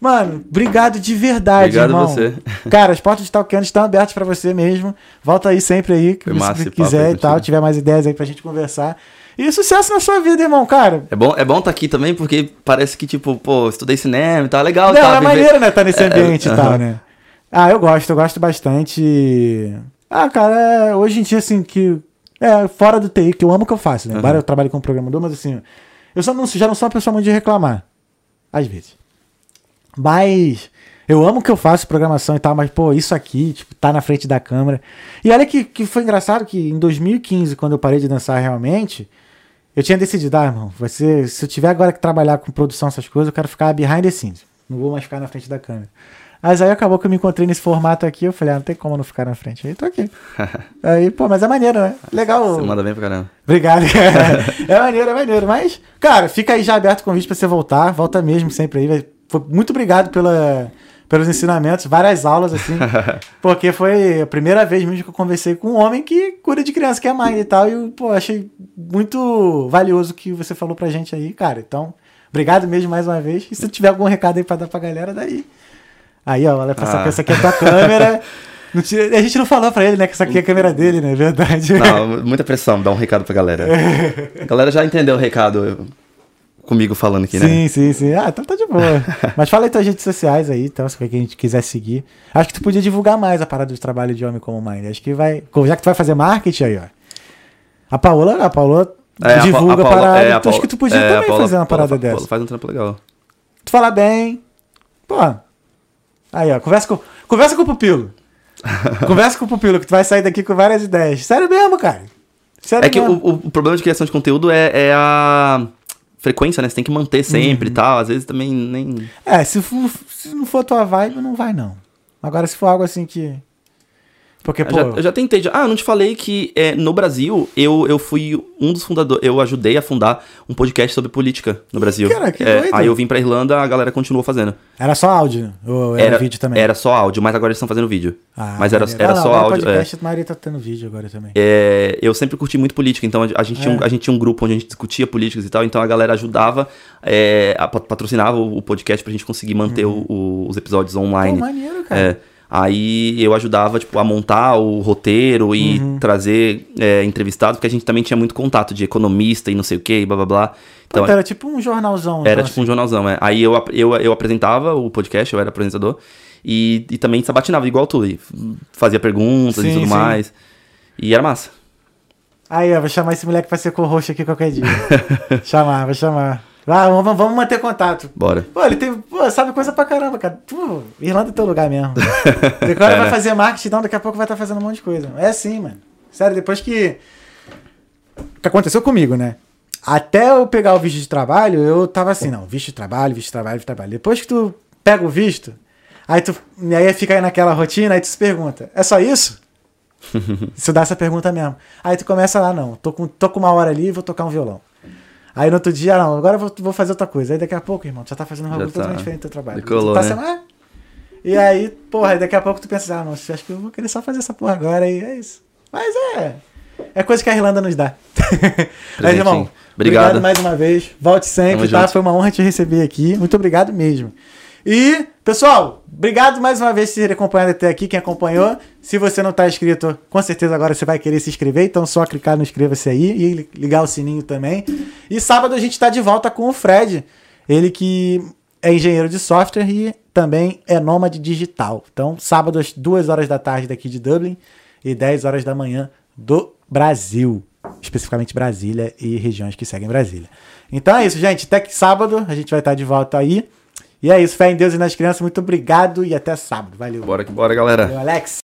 Mano, obrigado de verdade, Obrigado irmão. você. Cara, as portas de Talkando estão abertas pra você mesmo. Volta aí sempre aí, que se quiser e tal, contigo. tiver mais ideias aí pra gente conversar. E sucesso na sua vida, irmão, cara. É bom, é bom tá aqui também, porque parece que, tipo, pô, estudei cinema e tal, legal, Não, tá? é viver- maneiro, né, tá nesse É, ambiente e aham. tal, né? Ah, eu gosto, eu gosto bastante. Ah, cara, é, hoje em dia, assim, que. É, fora do TI, que eu amo o que eu faço, né? Aham. Embora eu trabalhe como programador, mas assim, eu só não, já não sou uma pessoa muito de reclamar. Às vezes. Mas eu amo o que eu faço, programação e tal, mas, pô, isso aqui, tipo, tá na frente da câmera. E olha que, que foi engraçado que em 2015, quando eu parei de dançar realmente, eu tinha decidido, ah, irmão, ser, se eu tiver agora que trabalhar com produção, essas coisas, eu quero ficar behind the scenes. Não vou mais ficar na frente da câmera. Mas aí acabou que eu me encontrei nesse formato aqui, eu falei, ah, não tem como não ficar na frente. Aí tô aqui. aí, pô, mas é maneiro, né? Legal. Você manda bem pra caramba. Obrigado. é maneiro, é maneiro. Mas, cara, fica aí já aberto o convite pra você voltar. Volta mesmo sempre aí. Foi, muito obrigado pela, pelos ensinamentos, várias aulas, assim. porque foi a primeira vez mesmo que eu conversei com um homem que cura de criança, que é mãe e tal. E, eu, pô, achei muito valioso o que você falou pra gente aí, cara. Então, obrigado mesmo mais uma vez. E se tiver algum recado aí pra dar pra galera, daí. Aí, ó, olha pra essa, Ah. essa aqui é a tua câmera. A gente não falou pra ele, né? Que essa aqui é a câmera dele, né? Verdade. Não, muita pressão, dá um recado pra galera. A galera já entendeu o recado comigo falando aqui, né? Sim, sim, sim. Ah, então tá de boa. Mas fala aí tuas redes sociais aí, então, se a gente quiser seguir. Acho que tu podia divulgar mais a parada do trabalho de homem como mãe. Acho que vai. Já que tu vai fazer marketing aí, ó. A Paola, a Paola É, a divulga a, Paula- parada. é, a então, acho Paula- que tu podia é, a também Paula- fazer uma parada Paula dessa. Faz um trampo legal. Tu fala bem. Pô. Aí, ó. Conversa com, conversa com o Pupilo. conversa com o Pupilo, que tu vai sair daqui com várias ideias. Sério mesmo, cara. Sério É que o, o problema de criação de conteúdo é, é a frequência, né? Você tem que manter sempre Uhum. e tal. Às vezes também nem. É, se, for- se não for tua vibe, não vai, não. Agora, se for algo assim que. Porque, Eu pô. já, eu já tentei. já- Ah, não te falei que é, no Brasil eu, eu fui um dos fundadores. Eu ajudei a fundar um podcast sobre política no Brasil. Cara, que É, doido. aí eu vim pra Irlanda, a galera continuou fazendo. Era só áudio? Ou era, vídeo também? Era só áudio, mas agora eles estão fazendo vídeo. Ah, mas era, era Ah, não, só áudio. é. podcast, a maioria tá tendo vídeo agora também. É, eu sempre curti muito política, então a, gente tinha um, É. a gente tinha um grupo onde a gente discutia políticas e tal, então a galera ajudava, é, a- pat- patrocinava o, podcast pra gente conseguir manter o- o- os episódios Uhum. Pô, online. maneiro, cara. Aí eu ajudava, tipo, a montar o roteiro e Uhum. trazer é, entrevistados, porque a gente também tinha muito contato de economista e não sei o que, blá blá blá. Então, Puta, era tipo um jornalzão. era então, tipo um jornalzão, é. Aí eu, eu, eu apresentava o podcast, eu era apresentador, e, e também sabatinava, igual tu, e fazia perguntas Sim, e tudo sim. mais. E era massa. Aí, ó, vou chamar esse moleque pra ser co-host aqui qualquer dia. chamar, vou chamar. Ah, vamos, vamos manter contato. Bora. Pô, ele tem. Pô, sabe coisa pra caramba, cara. Pô, Irlanda é teu lugar mesmo. Agora É, vai né? fazer marketing, então daqui a pouco vai estar fazendo um monte de coisa. É assim, mano. Sério, depois que. O que aconteceu comigo, né? Até eu pegar o visto de trabalho, eu tava assim, não, visto de trabalho, visto de trabalho, visto de trabalho. Depois que tu pega o visto, aí tu. E aí fica aí naquela rotina, aí tu se pergunta, é só isso? Se dá essa pergunta mesmo. Aí tu começa lá, não, tô com, tô com uma hora ali e vou tocar um violão. Aí no outro dia, ah, não, agora eu vou, vou fazer outra coisa. Aí daqui a pouco, irmão, tu já tá fazendo um bagulho tá. totalmente diferente do teu trabalho. Decolou, tu tá né? sendo, "Ah." E aí, porra, aí daqui a pouco tu pensa, ah, nossa, acho que eu vou querer só fazer essa porra agora e é isso. Mas é. É coisa que a Irlanda nos dá. Mas, irmão, Obrigado. obrigado mais uma vez. Volte sempre, tá? junto. Foi uma honra te receber aqui. Muito obrigado mesmo. E, pessoal, obrigado mais uma vez por ter acompanhado até aqui, quem acompanhou. Se você não tá inscrito, com certeza agora você vai querer se inscrever, então só clicar no inscreva-se aí e ligar o sininho também. E sábado a gente tá de volta com o Fred. Ele que é engenheiro de software e também é nômade digital. Então, sábado às 2 horas da tarde daqui de Dublin e 10 horas da manhã do Brasil. Especificamente Brasília e regiões que seguem Brasília. Então é isso, gente. Até que sábado a gente vai estar de volta aí. E é isso. Fé em Deus e nas crianças. Muito obrigado e até sábado. Valeu. Bora que bora, galera. Valeu, Alex.